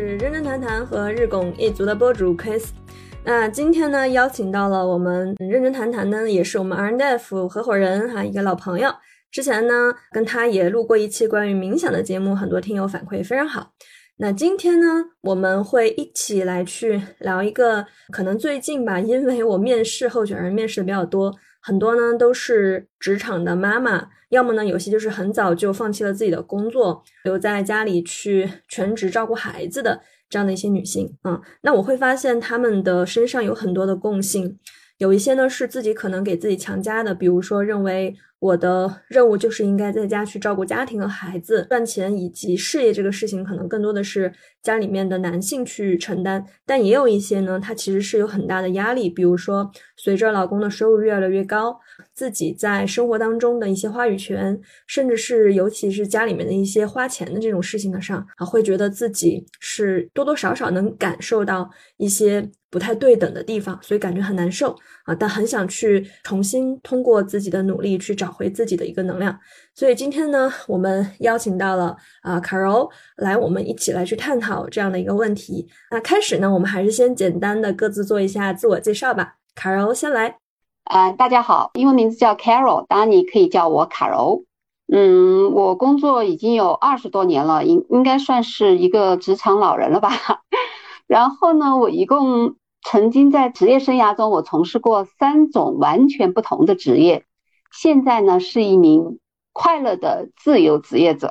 是认真谈谈和日拱一族的播主 Chris。那今天呢，邀请到了我们认真谈谈呢，也是我们 RNF 合伙人哈，一个老朋友。之前呢，跟他也录过一期关于冥想的节目，很多听友反馈非常好。那今天呢，我们会一起来去聊一个可能最近吧，因为我面试候选人面试的比较多，很多呢都是职场的妈妈，要么呢有些就是很早就放弃了自己的工作，留在家里去全职照顾孩子的这样的一些女性啊。那我会发现她们的身上有很多的共性，有一些呢是自己可能给自己强加的，比如说认为。我的任务就是应该在家去照顾家庭和孩子，赚钱以及事业这个事情，可能更多的是家里面的男性去承担。但也有一些呢，他其实是有很大的压力，比如说随着老公的收入越来越高，自己在生活当中的一些话语权，甚至是尤其是家里面的一些花钱的这种事情的上啊，会觉得自己是多多少少能感受到一些。不太对等的地方，所以感觉很难受啊！但很想去重新通过自己的努力去找回自己的一个能量。所以今天呢，我们邀请到了啊，Carol 来，我们一起来去探讨这样的一个问题。那开始呢，我们还是先简单的各自做一下自我介绍吧。Carol 先来。啊，大家好，英文名字叫 Carol，当然你可以叫我卡柔。嗯，我工作已经有二十多年了，应应该算是一个职场老人了吧。然后呢，我一共。曾经在职业生涯中，我从事过三种完全不同的职业。现在呢，是一名快乐的自由职业者。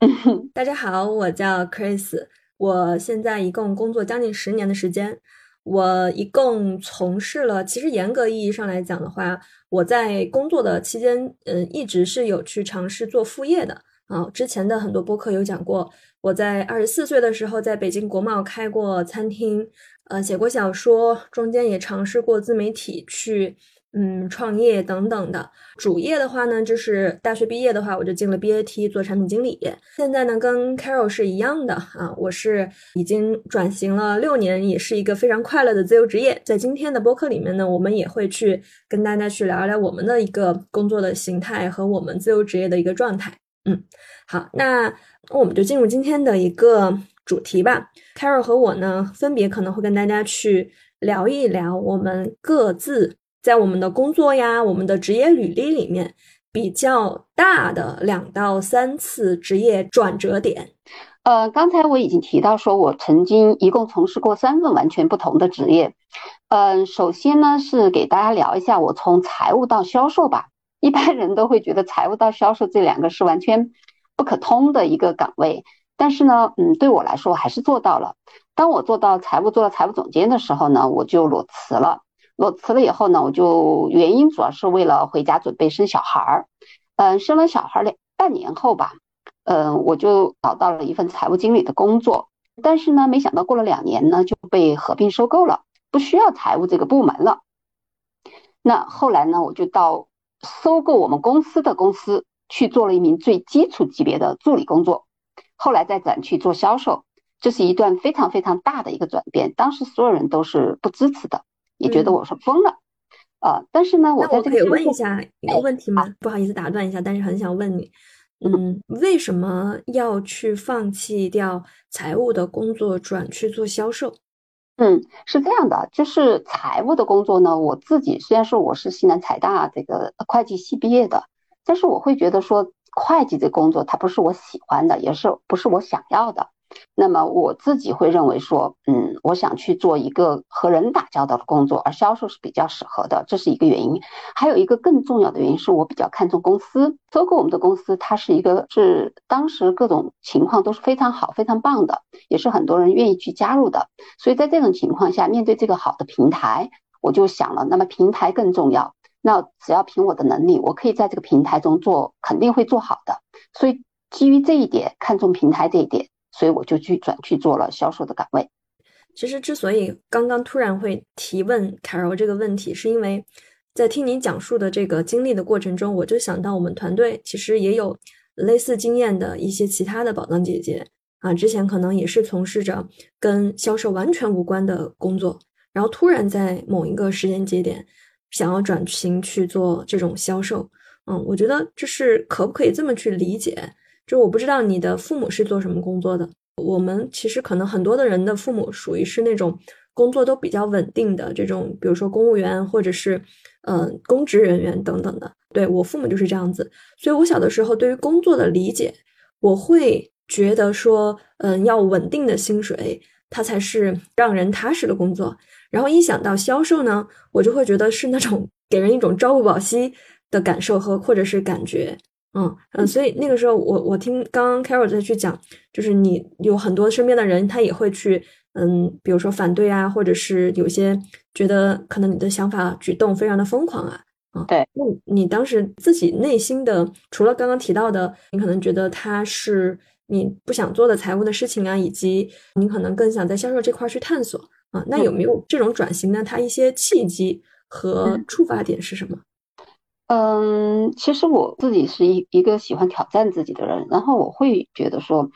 大家好，我叫 Chris，我现在一共工作将近十年的时间。我一共从事了，其实严格意义上来讲的话，我在工作的期间，嗯，一直是有去尝试做副业的啊。之前的很多播客有讲过，我在二十四岁的时候，在北京国贸开过餐厅。呃，写过小说，中间也尝试过自媒体去，嗯，创业等等的。主业的话呢，就是大学毕业的话，我就进了 BAT 做产品经理。现在呢，跟 Carol 是一样的啊，我是已经转型了六年，也是一个非常快乐的自由职业。在今天的播客里面呢，我们也会去跟大家去聊一聊我们的一个工作的形态和我们自由职业的一个状态。嗯，好，那我们就进入今天的一个。主题吧，Caro 和我呢，分别可能会跟大家去聊一聊我们各自在我们的工作呀、我们的职业履历里面比较大的两到三次职业转折点。呃，刚才我已经提到说，我曾经一共从事过三份完全不同的职业。嗯，首先呢是给大家聊一下我从财务到销售吧。一般人都会觉得财务到销售这两个是完全不可通的一个岗位。但是呢，嗯，对我来说还是做到了。当我做到财务做到财务总监的时候呢，我就裸辞了。裸辞了以后呢，我就原因主要是为了回家准备生小孩儿。嗯，生了小孩儿两半年后吧，嗯，我就找到了一份财务经理的工作。但是呢，没想到过了两年呢，就被合并收购了，不需要财务这个部门了。那后来呢，我就到收购我们公司的公司去做了一名最基础级别的助理工作。后来再转去做销售，这是一段非常非常大的一个转变。当时所有人都是不支持的，也觉得我是疯了。呃，但是呢，我在这可以问一下一个问题吗？不好意思打断一下，但是很想问你，嗯，为什么要去放弃掉财务的工作，转去做销售？嗯，是这样的，就是财务的工作呢，我自己虽然说我是西南财大这个会计系毕业的，但是我会觉得说。会计这工作，它不是我喜欢的，也是不是我想要的。那么我自己会认为说，嗯，我想去做一个和人打交道的工作，而销售是比较适合的，这是一个原因。还有一个更重要的原因是我比较看重公司，收购我们的公司，它是一个是当时各种情况都是非常好、非常棒的，也是很多人愿意去加入的。所以在这种情况下，面对这个好的平台，我就想了，那么平台更重要。那只要凭我的能力，我可以在这个平台中做，肯定会做好的。所以基于这一点，看中平台这一点，所以我就去转去做了销售的岗位。其实之所以刚刚突然会提问凯柔这个问题，是因为在听你讲述的这个经历的过程中，我就想到我们团队其实也有类似经验的一些其他的宝藏姐姐啊，之前可能也是从事着跟销售完全无关的工作，然后突然在某一个时间节点。想要转型去做这种销售，嗯，我觉得这是可不可以这么去理解？就我不知道你的父母是做什么工作的，我们其实可能很多的人的父母属于是那种工作都比较稳定的这种，比如说公务员或者是嗯公职人员等等的。对我父母就是这样子，所以我小的时候对于工作的理解，我会觉得说，嗯，要稳定的薪水，它才是让人踏实的工作。然后一想到销售呢，我就会觉得是那种给人一种朝不保夕的感受和或者是感觉。嗯嗯，所以那个时候我我听刚刚 Carol 在去讲，就是你有很多身边的人，他也会去嗯，比如说反对啊，或者是有些觉得可能你的想法举动非常的疯狂啊，啊，对，那你当时自己内心的，除了刚刚提到的，你可能觉得他是你不想做的财务的事情啊，以及你可能更想在销售这块去探索啊，那有没有这种转型呢？它一些契机和触发点是什么？嗯，其实我自己是一一个喜欢挑战自己的人，然后我会觉得说，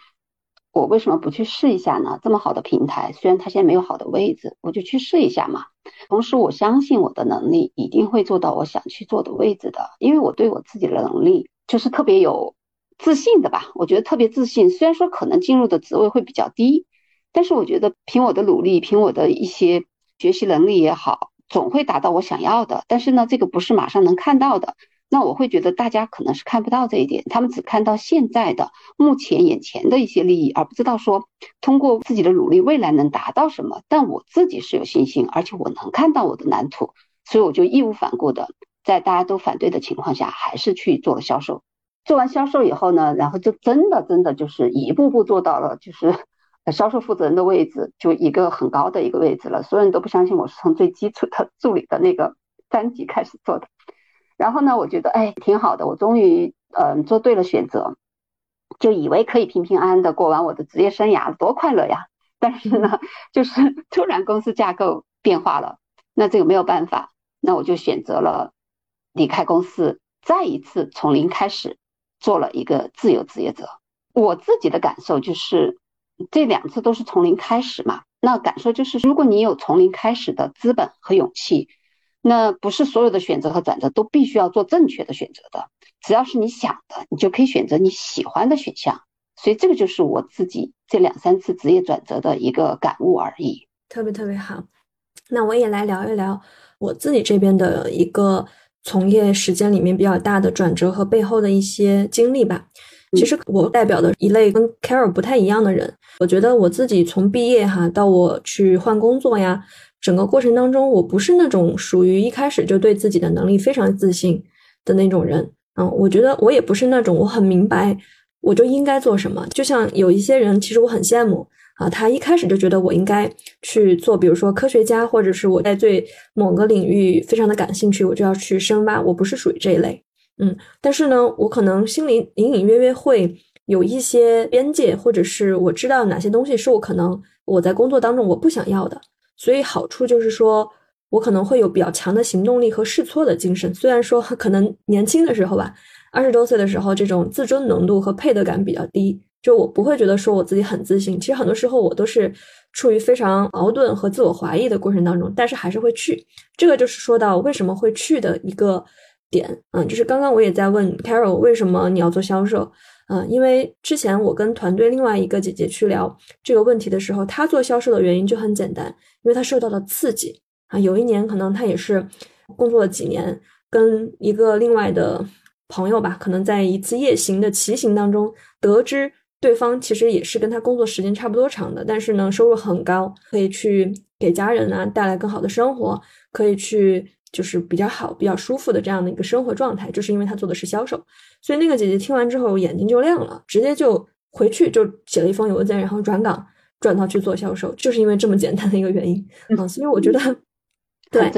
我为什么不去试一下呢？这么好的平台，虽然它现在没有好的位置，我就去试一下嘛。同时，我相信我的能力一定会做到我想去做的位置的，因为我对我自己的能力就是特别有自信的吧。我觉得特别自信，虽然说可能进入的职位会比较低，但是我觉得凭我的努力，凭我的一些学习能力也好。总会达到我想要的，但是呢，这个不是马上能看到的。那我会觉得大家可能是看不到这一点，他们只看到现在的、目前眼前的一些利益，而不知道说通过自己的努力，未来能达到什么。但我自己是有信心，而且我能看到我的蓝图，所以我就义无反顾的在大家都反对的情况下，还是去做了销售。做完销售以后呢，然后就真的真的就是一步步做到了，就是。销售负责人的位置就一个很高的一个位置了，所有人都不相信我是从最基础的助理的那个三级开始做的。然后呢，我觉得哎挺好的，我终于嗯做对了选择，就以为可以平平安安的过完我的职业生涯，多快乐呀！但是呢，就是 突然公司架构变化了，那这个没有办法，那我就选择了离开公司，再一次从零开始做了一个自由职业者。我自己的感受就是。这两次都是从零开始嘛，那感受就是，如果你有从零开始的资本和勇气，那不是所有的选择和转折都必须要做正确的选择的，只要是你想的，你就可以选择你喜欢的选项。所以这个就是我自己这两三次职业转折的一个感悟而已。特别特别好，那我也来聊一聊我自己这边的一个从业时间里面比较大的转折和背后的一些经历吧。其实我代表的一类跟 Carol 不太一样的人，我觉得我自己从毕业哈到我去换工作呀，整个过程当中，我不是那种属于一开始就对自己的能力非常自信的那种人。嗯，我觉得我也不是那种我很明白我就应该做什么。就像有一些人，其实我很羡慕啊，他一开始就觉得我应该去做，比如说科学家，或者是我在对某个领域非常的感兴趣，我就要去深挖。我不是属于这一类。嗯，但是呢，我可能心里隐隐约约会有一些边界，或者是我知道哪些东西是我可能我在工作当中我不想要的。所以好处就是说我可能会有比较强的行动力和试错的精神。虽然说可能年轻的时候吧，二十多岁的时候，这种自尊浓度和配得感比较低，就我不会觉得说我自己很自信。其实很多时候我都是处于非常矛盾和自我怀疑的过程当中，但是还是会去。这个就是说到为什么会去的一个。点，嗯，就是刚刚我也在问 Carol 为什么你要做销售，嗯，因为之前我跟团队另外一个姐姐去聊这个问题的时候，她做销售的原因就很简单，因为她受到了刺激啊。有一年可能她也是工作了几年，跟一个另外的朋友吧，可能在一次夜行的骑行当中，得知对方其实也是跟他工作时间差不多长的，但是呢收入很高，可以去给家人啊带来更好的生活，可以去。就是比较好、比较舒服的这样的一个生活状态，就是因为他做的是销售，所以那个姐姐听完之后眼睛就亮了，直接就回去就写了一封邮件，然后转岗转到去做销售，就是因为这么简单的一个原因啊。所以我觉得，对，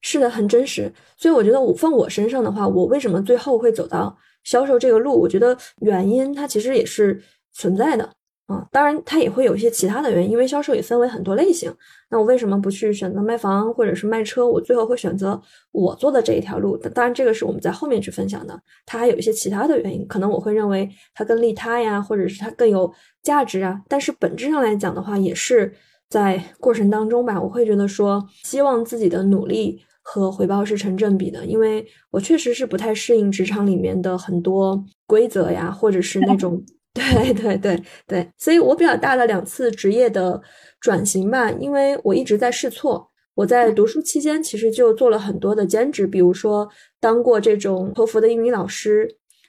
是的，很真实。所以我觉得我放我身上的话，我为什么最后会走到销售这个路？我觉得原因它其实也是存在的。啊，当然，它也会有一些其他的原因，因为销售也分为很多类型。那我为什么不去选择卖房或者是卖车？我最后会选择我做的这一条路。当然，这个是我们在后面去分享的。它还有一些其他的原因，可能我会认为它更利他呀，或者是它更有价值啊。但是本质上来讲的话，也是在过程当中吧，我会觉得说，希望自己的努力和回报是成正比的。因为我确实是不太适应职场里面的很多规则呀，或者是那种。对对对对，所以我比较大的两次职业的转型吧，因为我一直在试错。我在读书期间其实就做了很多的兼职，比如说当过这种托福的英语老师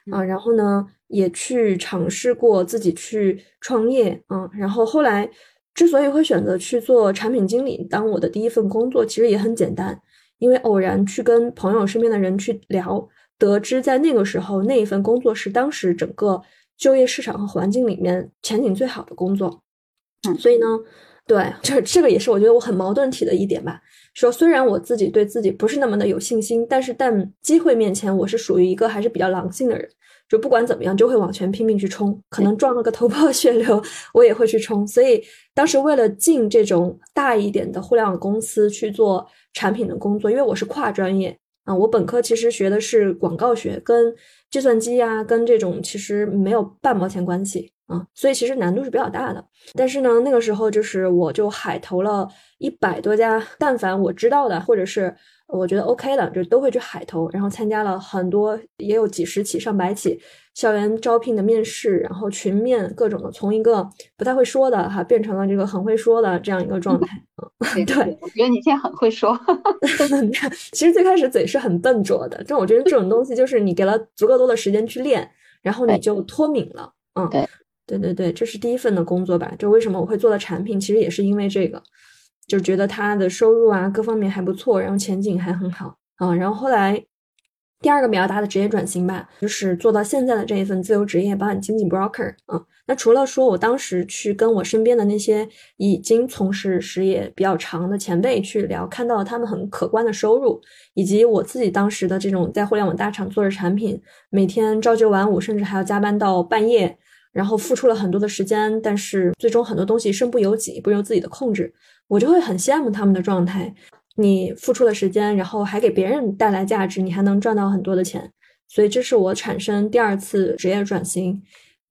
啊，然后呢也去尝试过自己去创业啊，然后后来之所以会选择去做产品经理当我的第一份工作，其实也很简单，因为偶然去跟朋友身边的人去聊，得知在那个时候那一份工作是当时整个就业市场和环境里面前景最好的工作，嗯，所以呢。对，这这个也是我觉得我很矛盾体的一点吧。说虽然我自己对自己不是那么的有信心，但是但机会面前，我是属于一个还是比较狼性的人。就不管怎么样，就会往前拼命去冲，可能撞了个头破血流，我也会去冲。所以当时为了进这种大一点的互联网公司去做产品的工作，因为我是跨专业啊，我本科其实学的是广告学，跟计算机啊，跟这种其实没有半毛钱关系。啊，所以其实难度是比较大的，但是呢，那个时候就是我就海投了一百多家，但凡我知道的或者是我觉得 OK 的，就都会去海投，然后参加了很多，也有几十起、上百起校园招聘的面试，然后群面各种的，从一个不太会说的哈，变成了这个很会说的这样一个状态。嗯对，我觉得你现在很会说。其实最开始嘴是很笨拙的，但我觉得这种东西就是你给了足够多的时间去练，然后你就脱敏了。嗯，对。对对对，这是第一份的工作吧？就为什么我会做的产品，其实也是因为这个，就觉得他的收入啊各方面还不错，然后前景还很好啊。然后后来第二个比较大的职业转型吧，就是做到现在的这一份自由职业保险经纪 broker 啊。那除了说我当时去跟我身边的那些已经从事事业比较长的前辈去聊，看到了他们很可观的收入，以及我自己当时的这种在互联网大厂做着产品，每天朝九晚五，甚至还要加班到半夜。然后付出了很多的时间，但是最终很多东西身不由己，不由自己的控制，我就会很羡慕他们的状态。你付出了时间，然后还给别人带来价值，你还能赚到很多的钱，所以这是我产生第二次职业转型，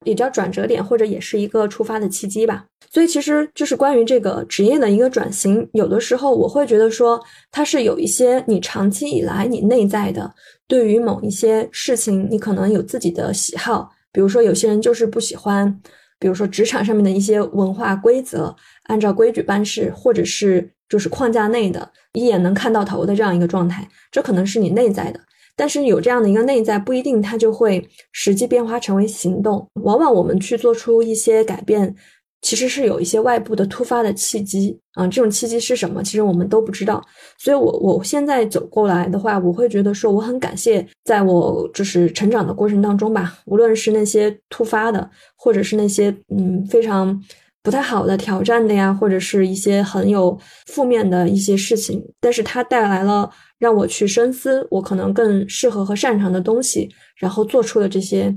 也叫转折点，或者也是一个出发的契机吧。所以其实就是关于这个职业的一个转型，有的时候我会觉得说，它是有一些你长期以来你内在的，对于某一些事情，你可能有自己的喜好。比如说，有些人就是不喜欢，比如说职场上面的一些文化规则，按照规矩办事，或者是就是框架内的，一眼能看到头的这样一个状态，这可能是你内在的。但是有这样的一个内在，不一定它就会实际变化成为行动。往往我们去做出一些改变。其实是有一些外部的突发的契机啊，这种契机是什么？其实我们都不知道。所以，我我现在走过来的话，我会觉得说，我很感谢，在我就是成长的过程当中吧，无论是那些突发的，或者是那些嗯非常不太好的挑战的呀，或者是一些很有负面的一些事情，但是它带来了让我去深思，我可能更适合和擅长的东西，然后做出了这些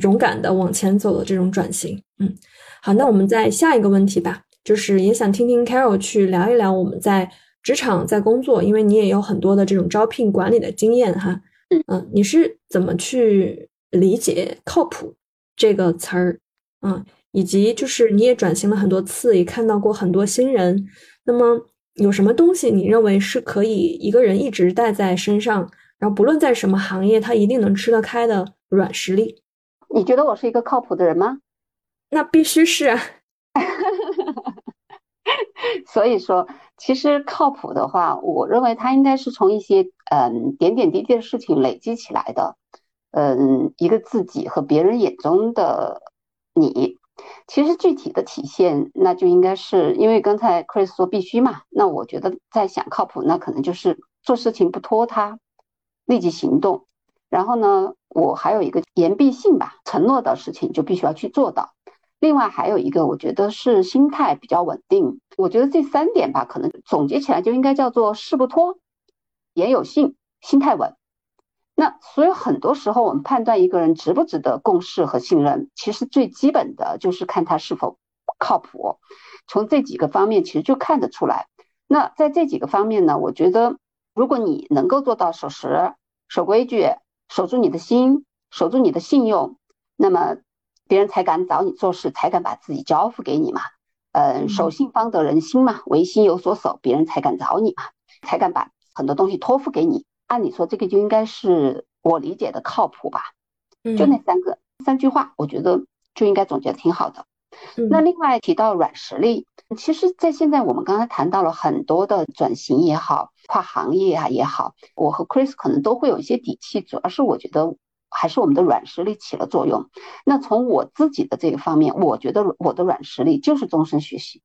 勇敢的往前走的这种转型，嗯。好，那我们再下一个问题吧，就是也想听听 Carol 去聊一聊我们在职场在工作，因为你也有很多的这种招聘管理的经验哈。嗯，你是怎么去理解“靠谱”这个词儿？嗯，以及就是你也转型了很多次，也看到过很多新人，那么有什么东西你认为是可以一个人一直带在身上，然后不论在什么行业，他一定能吃得开的软实力？你觉得我是一个靠谱的人吗？那必须是啊，所以说，其实靠谱的话，我认为它应该是从一些嗯点点滴滴的事情累积起来的，嗯，一个自己和别人眼中的你。其实具体的体现，那就应该是因为刚才 Chris 说必须嘛，那我觉得在想靠谱，那可能就是做事情不拖沓，立即行动。然后呢，我还有一个言必信吧，承诺的事情就必须要去做到。另外还有一个，我觉得是心态比较稳定。我觉得这三点吧，可能总结起来就应该叫做事不拖，言有信，心态稳。那所以很多时候我们判断一个人值不值得共事和信任，其实最基本的就是看他是否靠谱。从这几个方面其实就看得出来。那在这几个方面呢，我觉得如果你能够做到守时、守规矩、守住你的心、守住你的信用，那么。别人才敢找你做事，才敢把自己交付给你嘛。嗯，守信方得人心嘛，唯心有所守，别人才敢找你嘛，才敢把很多东西托付给你。按理说，这个就应该是我理解的靠谱吧？就那三个三句话，我觉得就应该总结的挺好的。那另外提到软实力，其实，在现在我们刚才谈到了很多的转型也好，跨行业啊也好，我和 Chris 可能都会有一些底气，主要是我觉得还是我们的软实力起了作用。那从我自己的这个方面，我觉得我的软实力就是终身学习。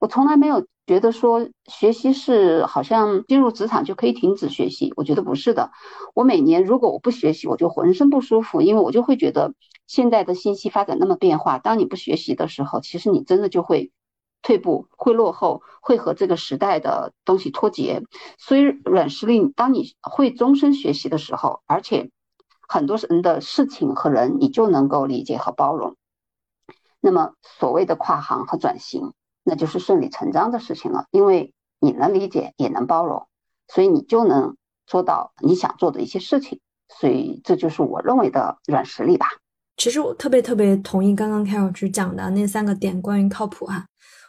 我从来没有觉得说学习是好像进入职场就可以停止学习，我觉得不是的。我每年如果我不学习，我就浑身不舒服，因为我就会觉得现在的信息发展那么变化，当你不学习的时候，其实你真的就会退步、会落后、会和这个时代的东西脱节。所以软实力，当你会终身学习的时候，而且很多人的事情和人，你就能够理解和包容。那么所谓的跨行和转型。那就是顺理成章的事情了，因为你能理解，也能包容，所以你就能做到你想做的一些事情。所以这就是我认为的软实力吧。其实我特别特别同意刚刚 Carol 去讲的那三个点，关于靠谱哈。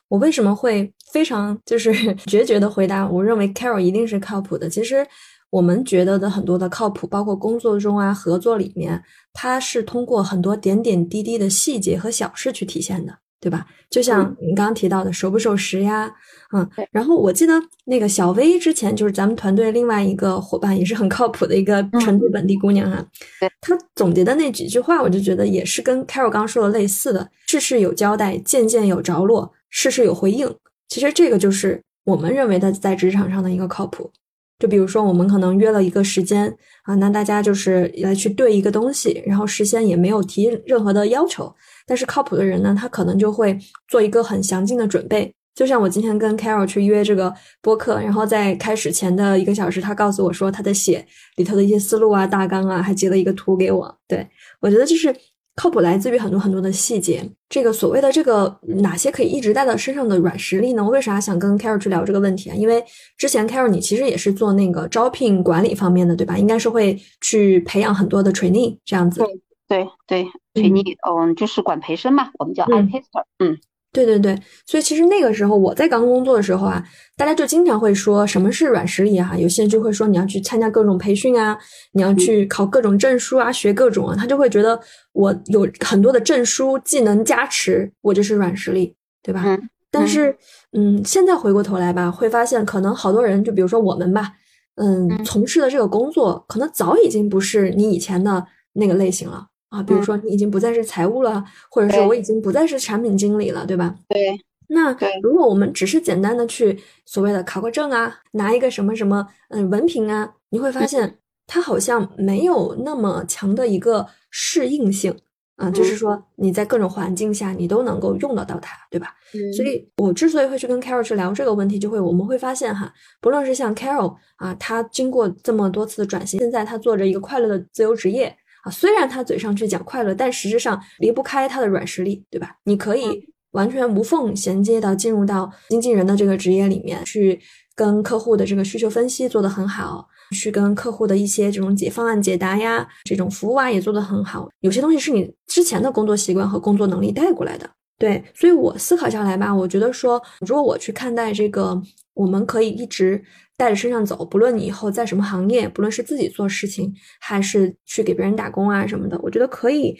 我为什么会非常就是 决绝的回答？我认为 Carol 一定是靠谱的。其实我们觉得的很多的靠谱，包括工作中啊、合作里面，它是通过很多点点滴滴的细节和小事去体现的。对吧？就像你刚刚提到的，守不守时呀？嗯，然后我记得那个小薇之前就是咱们团队另外一个伙伴，也是很靠谱的一个成都本地姑娘哈。对，她总结的那几句话，我就觉得也是跟 Carol 刚说的类似的，事事有交代，件件有着落，事事有回应。其实这个就是我们认为的在职场上的一个靠谱。就比如说，我们可能约了一个时间啊，那大家就是来去对一个东西，然后事先也没有提任何的要求。但是靠谱的人呢，他可能就会做一个很详尽的准备。就像我今天跟 Carol 去约这个播客，然后在开始前的一个小时，他告诉我说他在写里头的一些思路啊、大纲啊，还截了一个图给我。对我觉得就是靠谱来自于很多很多的细节。这个所谓的这个哪些可以一直带到身上的软实力呢？我为啥想跟 Carol 去聊这个问题啊？因为之前 Carol 你其实也是做那个招聘管理方面的，对吧？应该是会去培养很多的 trainee 这样子。对对，对，trainee，嗯，就是管培生嘛，我们叫 i tester。嗯，对对对，所以其实那个时候我在刚工作的时候啊，大家就经常会说什么是软实力哈，有些人就会说你要去参加各种培训啊，你要去考各种证书啊，学各种啊，他就会觉得我有很多的证书技能加持，我就是软实力，对吧？嗯。但是嗯，现在回过头来吧，会发现可能好多人，就比如说我们吧，嗯，从事的这个工作可能早已经不是你以前的那个类型了。啊，比如说你已经不再是财务了，或者是我已经不再是产品经理了，对吧？对。那如果我们只是简单的去所谓的考个证啊，拿一个什么什么嗯文凭啊，你会发现它好像没有那么强的一个适应性啊，就是说你在各种环境下你都能够用得到它，对吧？所以我之所以会去跟 Carol 去聊这个问题，就会我们会发现哈，不论是像 Carol 啊，他经过这么多次的转型，现在他做着一个快乐的自由职业。啊，虽然他嘴上去讲快乐，但实质上离不开他的软实力，对吧？你可以完全无缝衔接到进入到经纪人的这个职业里面去，跟客户的这个需求分析做得很好，去跟客户的一些这种解方案解答呀，这种服务啊也做得很好。有些东西是你之前的工作习惯和工作能力带过来的，对。所以我思考下来吧，我觉得说，如果我去看待这个，我们可以一直。带着身上走，不论你以后在什么行业，不论是自己做事情，还是去给别人打工啊什么的，我觉得可以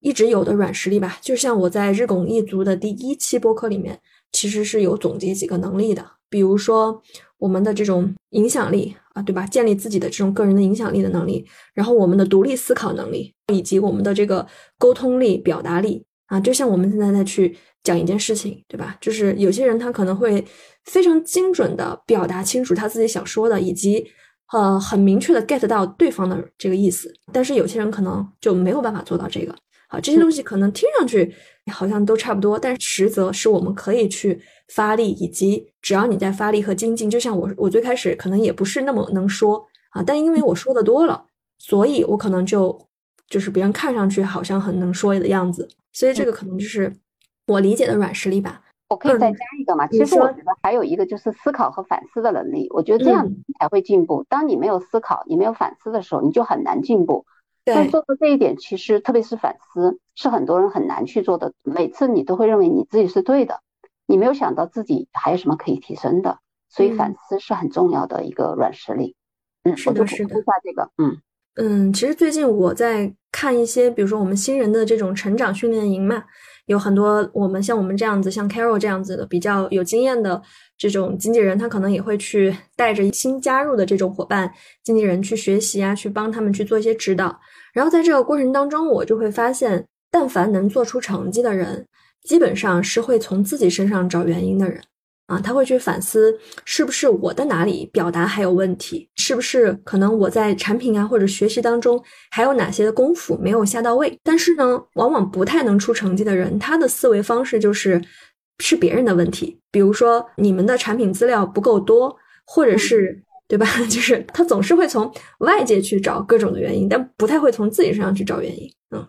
一直有的软实力吧。就像我在日拱一卒的第一期播客里面，其实是有总结几个能力的，比如说我们的这种影响力啊，对吧？建立自己的这种个人的影响力的能力，然后我们的独立思考能力，以及我们的这个沟通力、表达力啊，就像我们现在在去讲一件事情，对吧？就是有些人他可能会。非常精准的表达清楚他自己想说的，以及呃很明确的 get 到对方的这个意思。但是有些人可能就没有办法做到这个。好，这些东西可能听上去好像都差不多，但是实则是我们可以去发力，以及只要你在发力和精进。就像我，我最开始可能也不是那么能说啊，但因为我说的多了，所以我可能就就是别人看上去好像很能说的样子。所以这个可能就是我理解的软实力吧。我可以再加一个嘛？其实我觉得还有一个就是思考和反思的能力。我觉得这样才会进步。当你没有思考，你没有反思的时候，你就很难进步。但做到这一点，其实特别是反思，是很多人很难去做的。每次你都会认为你自己是对的，你没有想到自己还有什么可以提升的。所以反思是很重要的一个软实力。嗯，是的，是的。下这个，嗯嗯，其实最近我在。看一些，比如说我们新人的这种成长训练营嘛，有很多我们像我们这样子，像 Carol 这样子的比较有经验的这种经纪人，他可能也会去带着新加入的这种伙伴经纪人去学习啊，去帮他们去做一些指导。然后在这个过程当中，我就会发现，但凡能做出成绩的人，基本上是会从自己身上找原因的人。啊，他会去反思是不是我的哪里表达还有问题，是不是可能我在产品啊或者学习当中还有哪些的功夫没有下到位。但是呢，往往不太能出成绩的人，他的思维方式就是是别人的问题，比如说你们的产品资料不够多，或者是对吧？就是他总是会从外界去找各种的原因，但不太会从自己身上去找原因。嗯，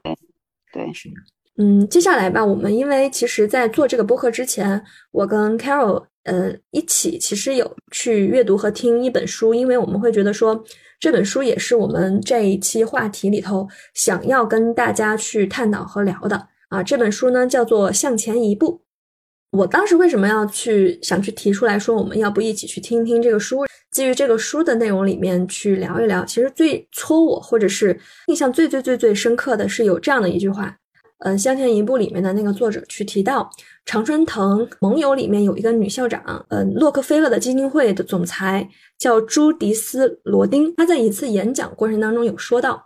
对，是。嗯，接下来吧，我们因为其实，在做这个播客之前，我跟 Carol 呃一起其实有去阅读和听一本书，因为我们会觉得说这本书也是我们这一期话题里头想要跟大家去探讨和聊的啊。这本书呢叫做《向前一步》。我当时为什么要去想去提出来说，我们要不一起去听听这个书，基于这个书的内容里面去聊一聊。其实最戳我或者是印象最最最最深刻的是有这样的一句话。嗯，向前一步里面的那个作者去提到，常春藤盟友里面有一个女校长，嗯，洛克菲勒的基金会的总裁叫朱迪斯·罗丁。她在一次演讲过程当中有说到，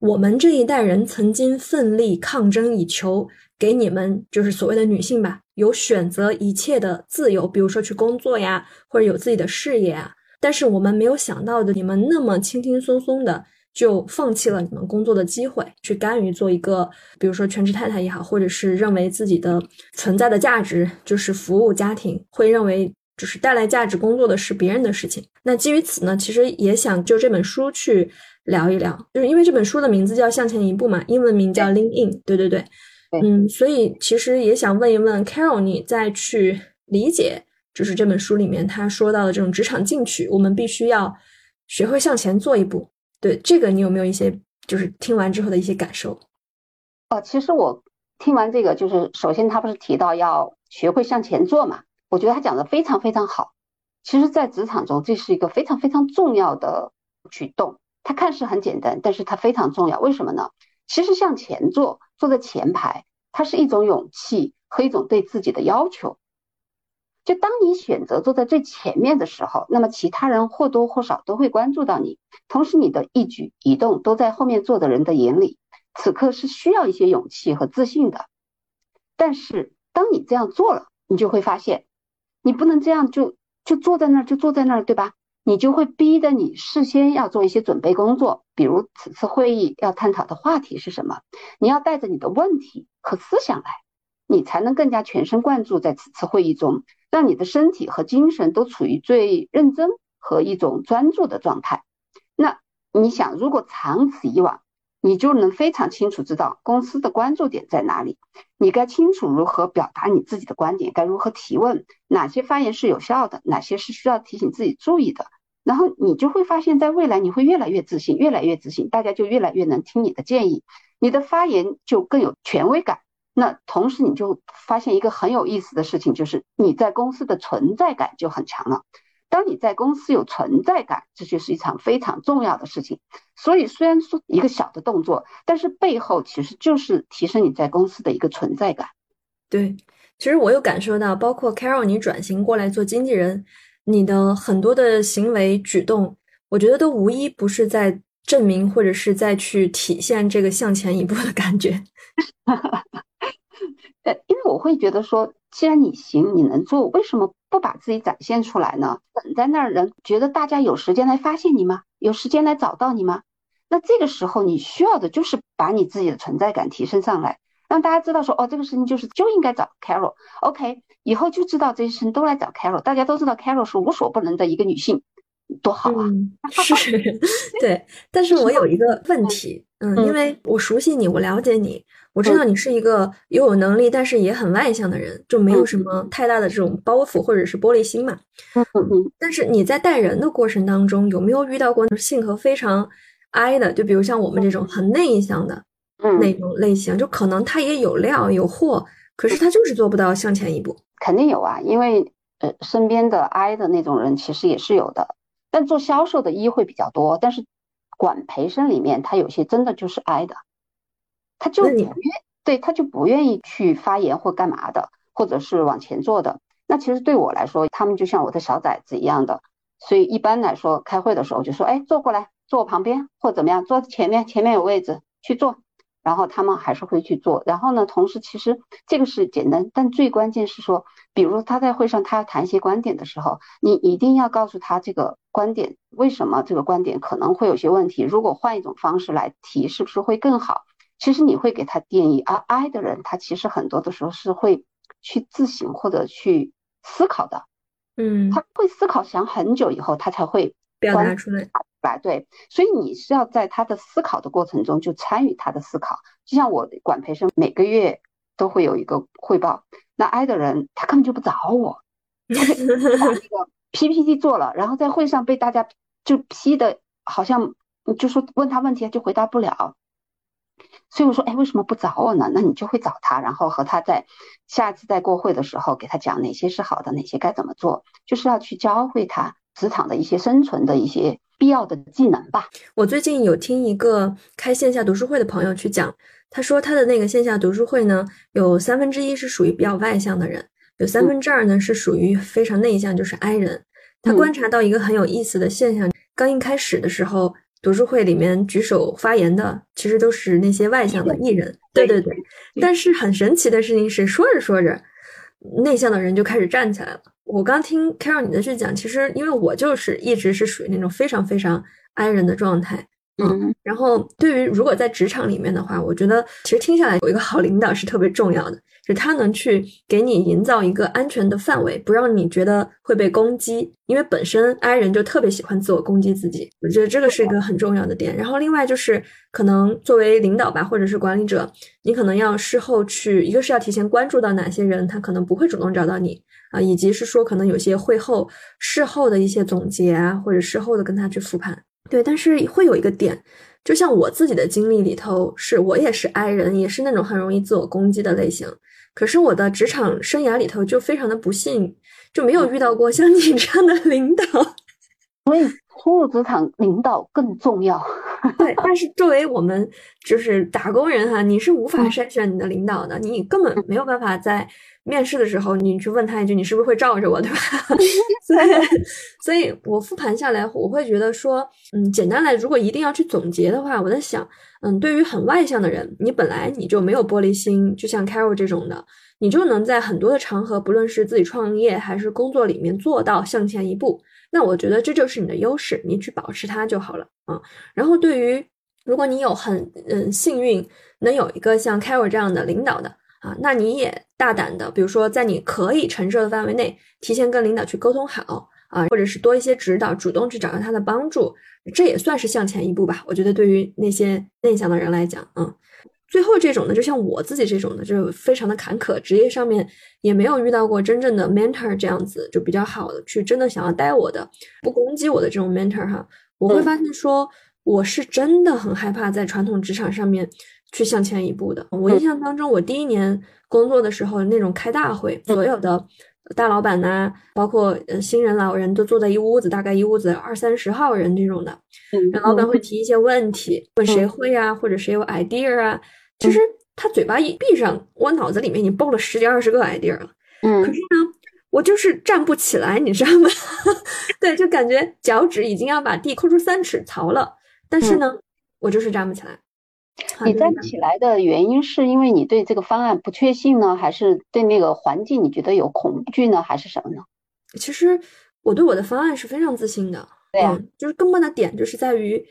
我们这一代人曾经奋力抗争，以求给你们就是所谓的女性吧，有选择一切的自由，比如说去工作呀，或者有自己的事业啊。但是我们没有想到的，你们那么轻轻松松的。就放弃了你们工作的机会，去甘于做一个，比如说全职太太也好，或者是认为自己的存在的价值就是服务家庭，会认为就是带来价值工作的是别人的事情。那基于此呢，其实也想就这本书去聊一聊，就是因为这本书的名字叫《向前一步》嘛，英文名叫《Lean In》，对对对，嗯，所以其实也想问一问 Carol，你再去理解，就是这本书里面他说到的这种职场进取，我们必须要学会向前做一步。对这个，你有没有一些就是听完之后的一些感受？哦，其实我听完这个，就是首先他不是提到要学会向前做嘛？我觉得他讲的非常非常好。其实，在职场中，这是一个非常非常重要的举动。它看似很简单，但是它非常重要。为什么呢？其实向前做，坐在前排，它是一种勇气和一种对自己的要求。就当你选择坐在最前面的时候，那么其他人或多或少都会关注到你，同时你的一举一动都在后面坐的人的眼里。此刻是需要一些勇气和自信的。但是当你这样做了，你就会发现，你不能这样就就坐在那儿就坐在那儿，对吧？你就会逼得你事先要做一些准备工作，比如此次会议要探讨的话题是什么，你要带着你的问题和思想来，你才能更加全神贯注在此次会议中。让你的身体和精神都处于最认真和一种专注的状态。那你想，如果长此以往，你就能非常清楚知道公司的关注点在哪里，你该清楚如何表达你自己的观点，该如何提问，哪些发言是有效的，哪些是需要提醒自己注意的。然后你就会发现，在未来你会越来越自信，越来越自信，大家就越来越能听你的建议，你的发言就更有权威感。那同时，你就发现一个很有意思的事情，就是你在公司的存在感就很强了。当你在公司有存在感，这就是一场非常重要的事情。所以，虽然说一个小的动作，但是背后其实就是提升你在公司的一个存在感。对，其实我有感受到，包括 Carol，你转型过来做经纪人，你的很多的行为举动，我觉得都无一不是在证明或者是在去体现这个向前一步的感觉。呃，因为我会觉得说，既然你行，你能做，为什么不把自己展现出来呢？等在那儿，人觉得大家有时间来发现你吗？有时间来找到你吗？那这个时候，你需要的就是把你自己的存在感提升上来，让大家知道说，哦，这个事情就是就应该找 Carol。OK，以后就知道这些事情都来找 Carol，大家都知道 Carol 是无所不能的一个女性，多好啊！是，对。但是我有一个问题，嗯，因为我熟悉你，我了解你。我知道你是一个又有能力，但是也很外向的人，就没有什么太大的这种包袱或者是玻璃心嘛。嗯嗯。但是你在带人的过程当中，有没有遇到过性格非常 I 的？就比如像我们这种很内向的那种类型，就可能他也有料有货，可是他就是做不到向前一步。肯定有啊，因为呃身边的 I 的那种人其实也是有的，但做销售的一会比较多，但是管培生里面他有些真的就是 I 的。他就不愿，对，他就不愿意去发言或干嘛的，或者是往前坐的。那其实对我来说，他们就像我的小崽子一样的。所以一般来说，开会的时候就说，哎，坐过来，坐我旁边，或怎么样，坐前面，前面有位置，去坐。然后他们还是会去做。然后呢，同时其实这个是简单，但最关键是说，比如他在会上他要谈一些观点的时候，你一定要告诉他这个观点为什么这个观点可能会有些问题。如果换一种方式来提，是不是会更好？其实你会给他定义。而 I 的人，他其实很多的时候是会去自省或者去思考的。嗯，他会思考，想很久以后，他才会表达出来。来对，所以你是要在他的思考的过程中就参与他的思考，就像我管培生每个月都会有一个汇报，那 I 的人他根本就不找我，他把那个 PPT 做了，然后在会上被大家就批的，好像就说问他问题他就回答不了，所以我说哎为什么不找我呢？那你就会找他，然后和他在下一次再过会的时候给他讲哪些是好的，哪些该怎么做，就是要去教会他职场的一些生存的一些。必要的技能吧。我最近有听一个开线下读书会的朋友去讲，他说他的那个线下读书会呢，有三分之一是属于比较外向的人，有三分之二呢是属于非常内向，就是 I 人。他观察到一个很有意思的现象，刚一开始的时候，读书会里面举手发言的其实都是那些外向的艺人。对对对。但是很神奇的事情是，说着说着，内向的人就开始站起来了。我刚听 Carol 你的去讲，其实因为我就是一直是属于那种非常非常 I 人的状态，嗯，然后对于如果在职场里面的话，我觉得其实听下来有一个好领导是特别重要的。就他能去给你营造一个安全的范围，不让你觉得会被攻击，因为本身 I 人就特别喜欢自我攻击自己，我觉得这个是一个很重要的点。然后另外就是可能作为领导吧，或者是管理者，你可能要事后去，一个是要提前关注到哪些人他可能不会主动找到你啊，以及是说可能有些会后事后的一些总结啊，或者事后的跟他去复盘。对，但是会有一个点，就像我自己的经历里头，是我也是 I 人，也是那种很容易自我攻击的类型。可是我的职场生涯里头就非常的不幸，就没有遇到过像你这样的领导。所以，初入职场领导更重要。对，但是作为我们就是打工人哈，你是无法筛选你的领导的，你根本没有办法在面试的时候你去问他一句，你是不是会罩着我，对吧？所以，所以我复盘下来，我会觉得说，嗯，简单来，如果一定要去总结的话，我在想。嗯，对于很外向的人，你本来你就没有玻璃心，就像 Carol 这种的，你就能在很多的场合，不论是自己创业还是工作里面做到向前一步。那我觉得这就是你的优势，你去保持它就好了啊。然后对于如果你有很嗯幸运能有一个像 Carol 这样的领导的啊，那你也大胆的，比如说在你可以承受的范围内，提前跟领导去沟通好。啊，或者是多一些指导，主动去找到他的帮助，这也算是向前一步吧。我觉得对于那些内向的人来讲，嗯，最后这种呢，就像我自己这种的，就非常的坎坷，职业上面也没有遇到过真正的 mentor 这样子，就比较好的去真的想要带我的，不攻击我的这种 mentor 哈。我会发现说，我是真的很害怕在传统职场上面去向前一步的。我印象当中，我第一年工作的时候，那种开大会，所有的。大老板呐，包括呃新人、老人都坐在一屋子，大概一屋子二三十号人这种的。然后老板会提一些问题，问谁会啊，或者谁有 idea 啊。其实他嘴巴一闭上，我脑子里面已经蹦了十几二十个 idea 了。嗯，可是呢，我就是站不起来，你知道吗？对，就感觉脚趾已经要把地抠出三尺槽了，但是呢，我就是站不起来。你站不起来的原因是因为你对这个方案不确信呢，还是对那个环境你觉得有恐惧呢，还是什么呢？其实我对我的方案是非常自信的。对呀，就是根本的点就是在于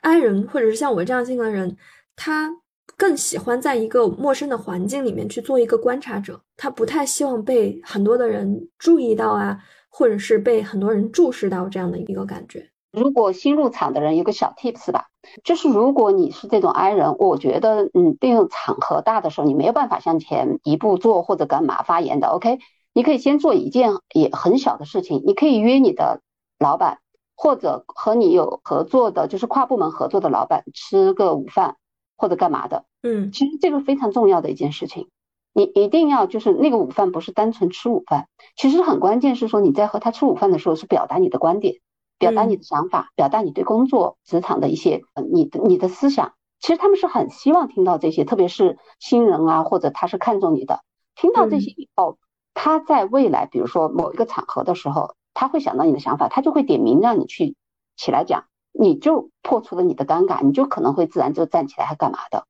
，I 人或者是像我这样性格的人，他更喜欢在一个陌生的环境里面去做一个观察者，他不太希望被很多的人注意到啊，或者是被很多人注视到这样的一个感觉。如果新入场的人有个小 tips 吧。就是如果你是这种 I 人，我觉得，嗯，这种场合大的时候，你没有办法向前一步做或者干嘛发言的。OK，你可以先做一件也很小的事情，你可以约你的老板或者和你有合作的，就是跨部门合作的老板吃个午饭或者干嘛的。嗯，其实这个非常重要的一件事情，你一定要就是那个午饭不是单纯吃午饭，其实很关键是说你在和他吃午饭的时候是表达你的观点。表达你的想法，表达你对工作职场的一些，你的你的思想，其实他们是很希望听到这些，特别是新人啊，或者他是看重你的，听到这些以后，他在未来，比如说某一个场合的时候，他会想到你的想法，他就会点名让你去起来讲，你就破除了你的尴尬，你就可能会自然就站起来，还干嘛的？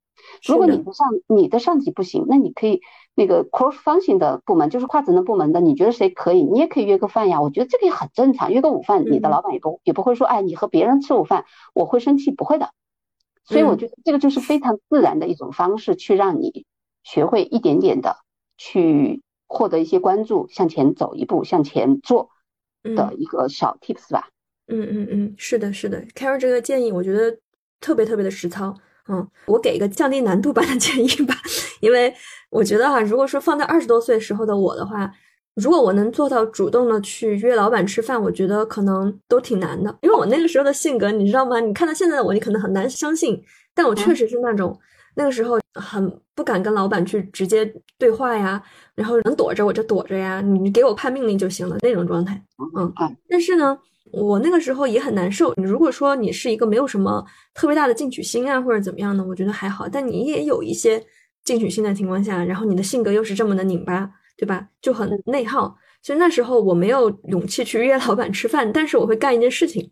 如果你的上你的上级不行，那你可以那个 cross function 的部门，就是跨职能部门的，你觉得谁可以，你也可以约个饭呀。我觉得这个也很正常，约个午饭，你的老板也不也不会说，哎，你和别人吃午饭，我会生气，不会的。所以我觉得这个就是非常自然的一种方式，去让你学会一点点的去获得一些关注，向前走一步，向前做的一个小 tips 吧。嗯嗯嗯嗯，是的，是的，Carol 这个建议我觉得特别特别的实操。嗯，我给一个降低难度版的建议吧，因为我觉得哈，如果说放在二十多岁时候的我的话，如果我能做到主动的去约老板吃饭，我觉得可能都挺难的。因为我那个时候的性格，你知道吗？你看到现在的我，你可能很难相信，但我确实是那种那个时候很不敢跟老板去直接对话呀，然后能躲着我就躲着呀，你给我判命令就行了那种状态。嗯，但是呢。我那个时候也很难受。你如果说你是一个没有什么特别大的进取心啊，或者怎么样呢，我觉得还好。但你也有一些进取心的情况下，然后你的性格又是这么的拧巴，对吧？就很内耗。所以那时候我没有勇气去约老板吃饭，但是我会干一件事情，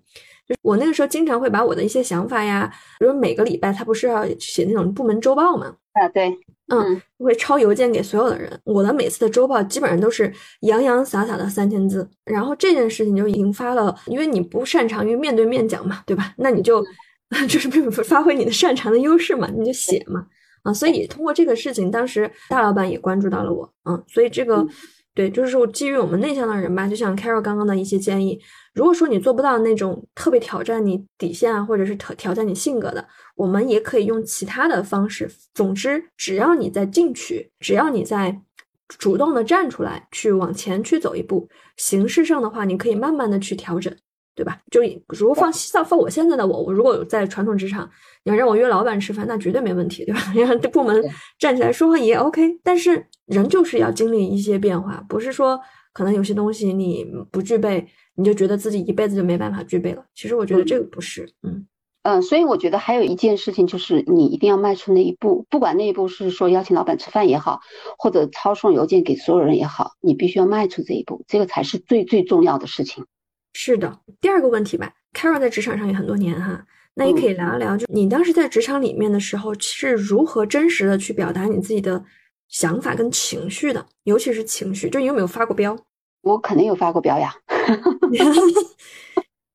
就我那个时候经常会把我的一些想法呀，比如每个礼拜他不是要写那种部门周报嘛？啊，对。嗯，会抄邮件给所有的人。我的每次的周报基本上都是洋洋洒洒的三千字。然后这件事情就引发了，因为你不擅长于面对面讲嘛，对吧？那你就 就是发挥你的擅长的优势嘛，你就写嘛。啊，所以通过这个事情，当时大老板也关注到了我。嗯，所以这个对，就是说基于我们内向的人吧，就像 Carol 刚刚的一些建议。如果说你做不到那种特别挑战你底线啊，或者是挑挑战你性格的，我们也可以用其他的方式。总之，只要你在进取，只要你在主动的站出来，去往前去走一步，形式上的话，你可以慢慢的去调整，对吧？就如果放放放我现在的我，我如果在传统职场，你要让我约老板吃饭，那绝对没问题，对吧？让部门站起来说话也 OK。但是人就是要经历一些变化，不是说可能有些东西你不具备。你就觉得自己一辈子就没办法具备了？其实我觉得这个不是，嗯嗯，所以我觉得还有一件事情就是你一定要迈出那一步，不管那一步是说邀请老板吃饭也好，或者抄送邮件给所有人也好，你必须要迈出这一步，这个才是最最重要的事情。是的，第二个问题吧，Carol 在职场上也很多年哈，那也可以聊一聊，就你当时在职场里面的时候是如何真实的去表达你自己的想法跟情绪的，尤其是情绪，就你有没有发过飙？我肯定有发过飙呀。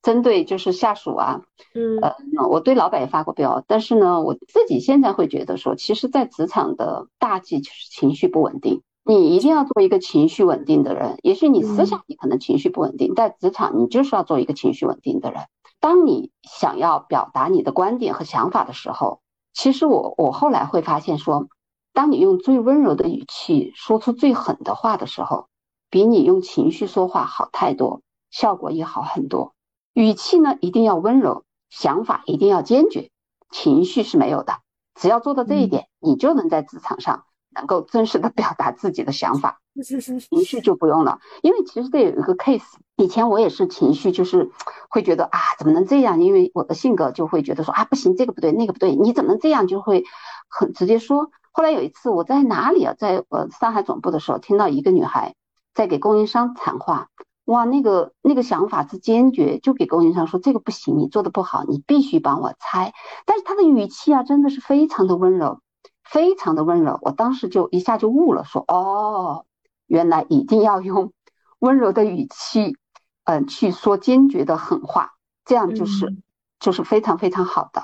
针对就是下属啊，嗯，呃，我对老板也发过飙，但是呢，我自己现在会觉得说，其实，在职场的大忌就是情绪不稳定。你一定要做一个情绪稳定的人。也许你私下你可能情绪不稳定，在职场你就是要做一个情绪稳定的人。当你想要表达你的观点和想法的时候，其实我我后来会发现说，当你用最温柔的语气说出最狠的话的时候。比你用情绪说话好太多，效果也好很多。语气呢一定要温柔，想法一定要坚决，情绪是没有的。只要做到这一点，你就能在职场上能够真实的表达自己的想法。情绪就不用了，因为其实这有一个 case，以前我也是情绪就是会觉得啊怎么能这样？因为我的性格就会觉得说啊不行，这个不对，那个不对，你怎么能这样？就会很直接说。后来有一次我在哪里啊，在呃上海总部的时候，听到一个女孩。在给供应商谈话，哇，那个那个想法之坚决，就给供应商说这个不行，你做的不好，你必须帮我拆。但是他的语气啊，真的是非常的温柔，非常的温柔。我当时就一下就悟了，说哦，原来一定要用 温柔的语气，嗯，去说坚决的狠话，这样就是就是非常非常好的。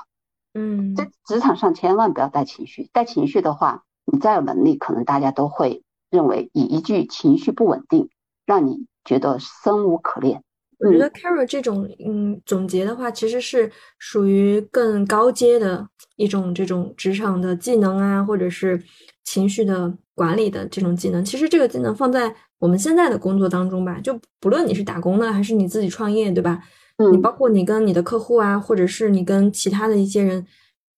嗯，在职场上千万不要带情绪，带情绪的话，你再有能力，可能大家都会。认为以一句情绪不稳定，让你觉得生无可恋。我觉得 Carol 这种嗯总结的话，其实是属于更高阶的一种这种职场的技能啊，或者是情绪的管理的这种技能。其实这个技能放在我们现在的工作当中吧，就不论你是打工的还是你自己创业，对吧？嗯，你包括你跟你的客户啊，或者是你跟其他的一些人，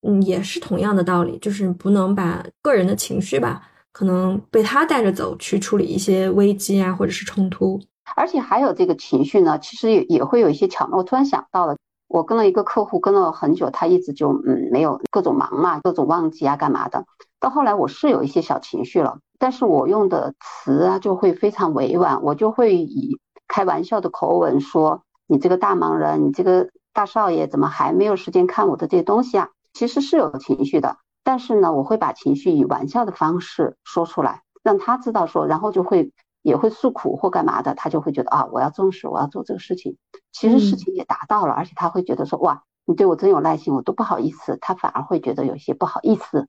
嗯，也是同样的道理，就是不能把个人的情绪吧。可能被他带着走去处理一些危机啊，或者是冲突，而且还有这个情绪呢，其实也也会有一些巧妙。我突然想到了，我跟了一个客户跟了很久，他一直就嗯没有各种忙嘛，各种忘记啊干嘛的。到后来我是有一些小情绪了，但是我用的词啊就会非常委婉，我就会以开玩笑的口吻说：“你这个大忙人，你这个大少爷怎么还没有时间看我的这些东西啊？”其实是有情绪的，但是呢，我会把情绪以玩笑的方式说出来，让他知道说，然后就会也会诉苦或干嘛的，他就会觉得啊，我要重视，我要做这个事情。其实事情也达到了，而且他会觉得说，哇，你对我真有耐心，我都不好意思，他反而会觉得有些不好意思。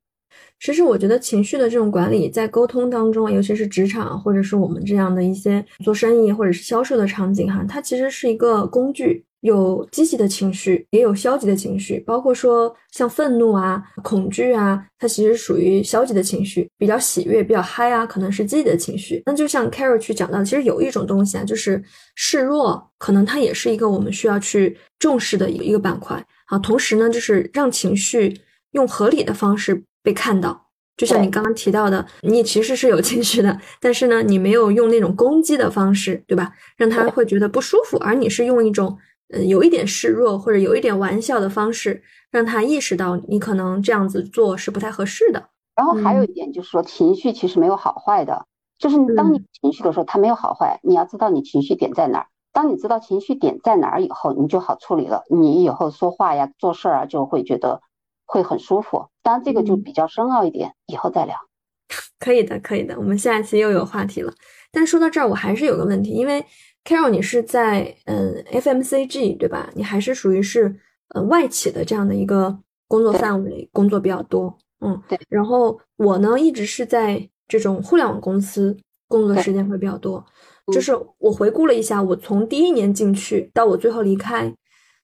其实我觉得情绪的这种管理，在沟通当中，尤其是职场或者是我们这样的一些做生意或者是销售的场景哈，它其实是一个工具，有积极的情绪，也有消极的情绪，包括说像愤怒啊、恐惧啊，它其实属于消极的情绪；比较喜悦、比较嗨啊，可能是积极的情绪。那就像 Carol 去讲到，其实有一种东西啊，就是示弱，可能它也是一个我们需要去重视的一个一个板块啊。同时呢，就是让情绪用合理的方式。被看到，就像你刚刚提到的，你其实是有情绪的，但是呢，你没有用那种攻击的方式，对吧？让他会觉得不舒服，而你是用一种呃有一点示弱或者有一点玩笑的方式，让他意识到你可能这样子做是不太合适的。然后还有一点就是说，情绪其实没有好坏的，就是你当你情绪的时候，它没有好坏，你要知道你情绪点在哪儿。当你知道情绪点在哪儿以后，你就好处理了，你以后说话呀、做事儿啊，就会觉得。会很舒服，当然这个就比较深奥一点，以后再聊。可以的，可以的，我们下一期又有话题了。但说到这儿，我还是有个问题，因为 Carol 你是在嗯 FMCG 对吧？你还是属于是呃外企的这样的一个工作范围，工作比较多。嗯，对。然后我呢，一直是在这种互联网公司工作时间会比较多。就是我回顾了一下，我从第一年进去到我最后离开。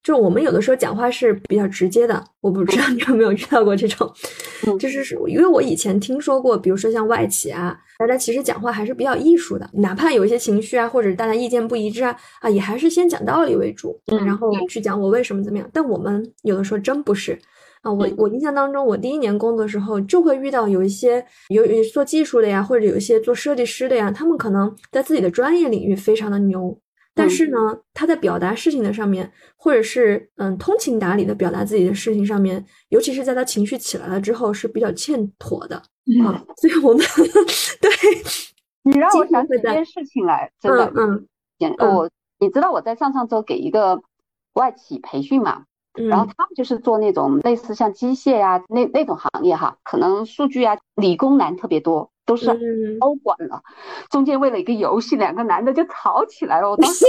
就我们有的时候讲话是比较直接的，我不知道你有没有遇到过这种，就是因为我以前听说过，比如说像外企啊，大家其实讲话还是比较艺术的，哪怕有一些情绪啊，或者大家意见不一致啊，啊，也还是先讲道理为主，然后去讲我为什么怎么样。但我们有的时候真不是啊，我我印象当中，我第一年工作的时候就会遇到有一些有有做技术的呀，或者有一些做设计师的呀，他们可能在自己的专业领域非常的牛。但是呢，他在表达事情的上面，或者是嗯通情达理的表达自己的事情上面，尤其是在他情绪起来了之后，是比较欠妥的啊。所以我们 对你让我想起一件事情来，真的，嗯，我你知道我在上上周给一个外企培训嘛，然后他们就是做那种类似像机械呀那那种行业哈，可能数据啊理工男特别多。都是高管了，中间为了一个游戏，两个男的就吵起来了。我当时，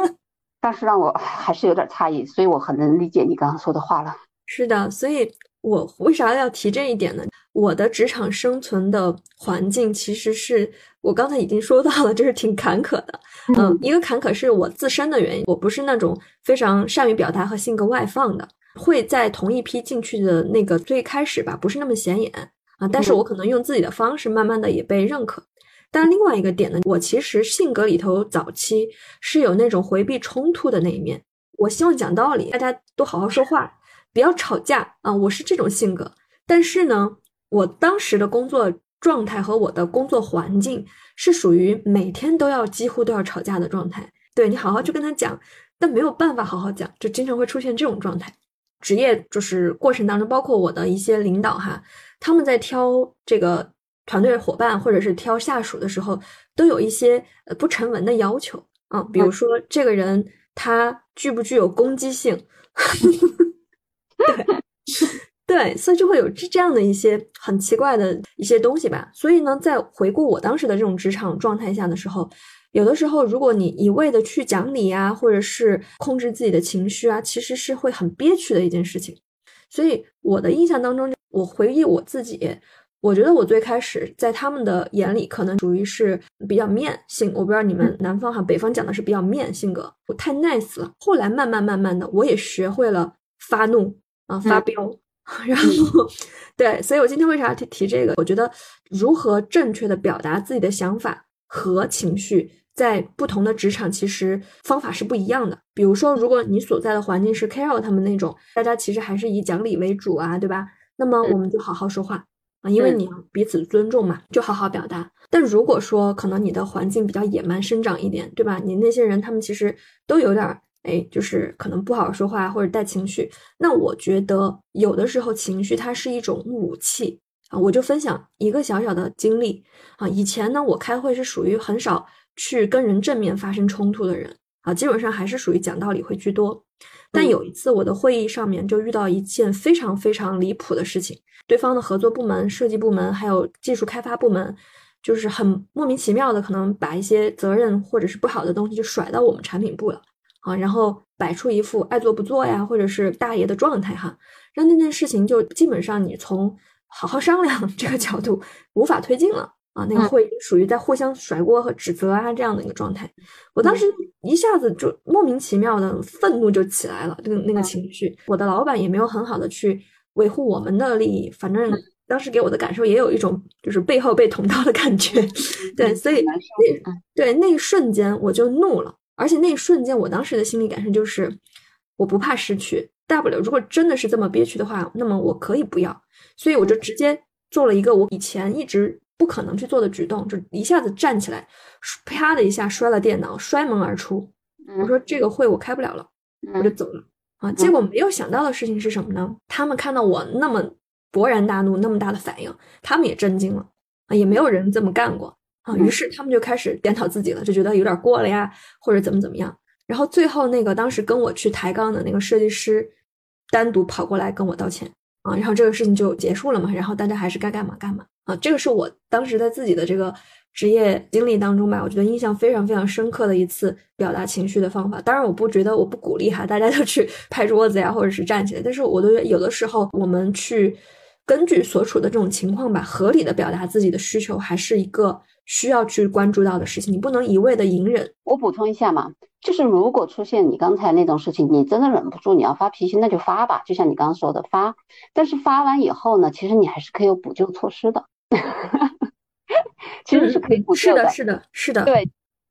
当时让我还是有点诧异，所以我很能理解你刚刚说的话了。是的，所以我为啥要提这一点呢？我的职场生存的环境其实是我刚才已经说到了，就是挺坎坷的。嗯，一个坎坷是我自身的原因，我不是那种非常善于表达和性格外放的，会在同一批进去的那个最开始吧，不是那么显眼。啊，但是我可能用自己的方式，慢慢的也被认可。但另外一个点呢，我其实性格里头早期是有那种回避冲突的那一面。我希望讲道理，大家都好好说话，不要吵架啊。我是这种性格。但是呢，我当时的工作状态和我的工作环境是属于每天都要几乎都要吵架的状态。对你好好去跟他讲，但没有办法好好讲，就经常会出现这种状态。职业就是过程当中，包括我的一些领导哈。他们在挑这个团队伙伴或者是挑下属的时候，都有一些呃不成文的要求啊，比如说这个人他具不具有攻击性，对对，所以就会有这这样的一些很奇怪的一些东西吧。所以呢，在回顾我当时的这种职场状态下的时候，有的时候如果你一味的去讲理啊，或者是控制自己的情绪啊，其实是会很憋屈的一件事情。所以我的印象当中，我回忆我自己，我觉得我最开始在他们的眼里可能属于是比较面性。我不知道你们南方哈，北方讲的是比较面性格，我太 nice 了。后来慢慢慢慢的，我也学会了发怒啊，发飙。然后，对，所以我今天为啥提提这个？我觉得如何正确的表达自己的想法和情绪。在不同的职场，其实方法是不一样的。比如说，如果你所在的环境是 Carol 他们那种，大家其实还是以讲理为主啊，对吧？那么我们就好好说话啊，因为你要彼此尊重嘛，就好好表达。但如果说可能你的环境比较野蛮生长一点，对吧？你那些人他们其实都有点哎，就是可能不好好说话或者带情绪。那我觉得有的时候情绪它是一种武器啊。我就分享一个小小的经历啊。以前呢，我开会是属于很少去跟人正面发生冲突的人啊，基本上还是属于讲道理会居多。但有一次我的会议上面就遇到一件非常非常离谱的事情，对方的合作部门、设计部门还有技术开发部门。就是很莫名其妙的，可能把一些责任或者是不好的东西就甩到我们产品部了啊，然后摆出一副爱做不做呀，或者是大爷的状态哈，让那件事情就基本上你从好好商量 这个角度无法推进了啊，那个会属于在互相甩锅和指责啊这样的一个状态。我当时一下子就莫名其妙的愤怒就起来了，那个那个情绪，我的老板也没有很好的去维护我们的利益，反正。当时给我的感受也有一种就是背后被捅刀的感觉，对，所以那对那一瞬间我就怒了，而且那一瞬间我当时的心理感受就是我不怕失去，大不了如果真的是这么憋屈的话，那么我可以不要，所以我就直接做了一个我以前一直不可能去做的举动，就一下子站起来，啪的一下摔了电脑，摔门而出。我说这个会我开不了了，我就走了啊。结果没有想到的事情是什么呢？他们看到我那么。勃然大怒，那么大的反应，他们也震惊了啊，也没有人这么干过啊。于是他们就开始检讨自己了，就觉得有点过了呀，或者怎么怎么样。然后最后那个当时跟我去抬杠的那个设计师，单独跑过来跟我道歉啊，然后这个事情就结束了嘛。然后大家还是该干嘛干嘛啊。这个是我当时在自己的这个职业经历当中吧，我觉得印象非常非常深刻的一次表达情绪的方法。当然，我不觉得我不鼓励哈，大家都去 拍桌子呀，或者是站起来。但是我都觉得有的时候我们去。根据所处的这种情况吧，合理的表达自己的需求，还是一个需要去关注到的事情。你不能一味的隐忍。我补充一下嘛，就是如果出现你刚才那种事情，你真的忍不住，你要发脾气，那就发吧。就像你刚刚说的发，但是发完以后呢，其实你还是可以有补救措施的。其实是可以补救的。是的，是的，是的。对，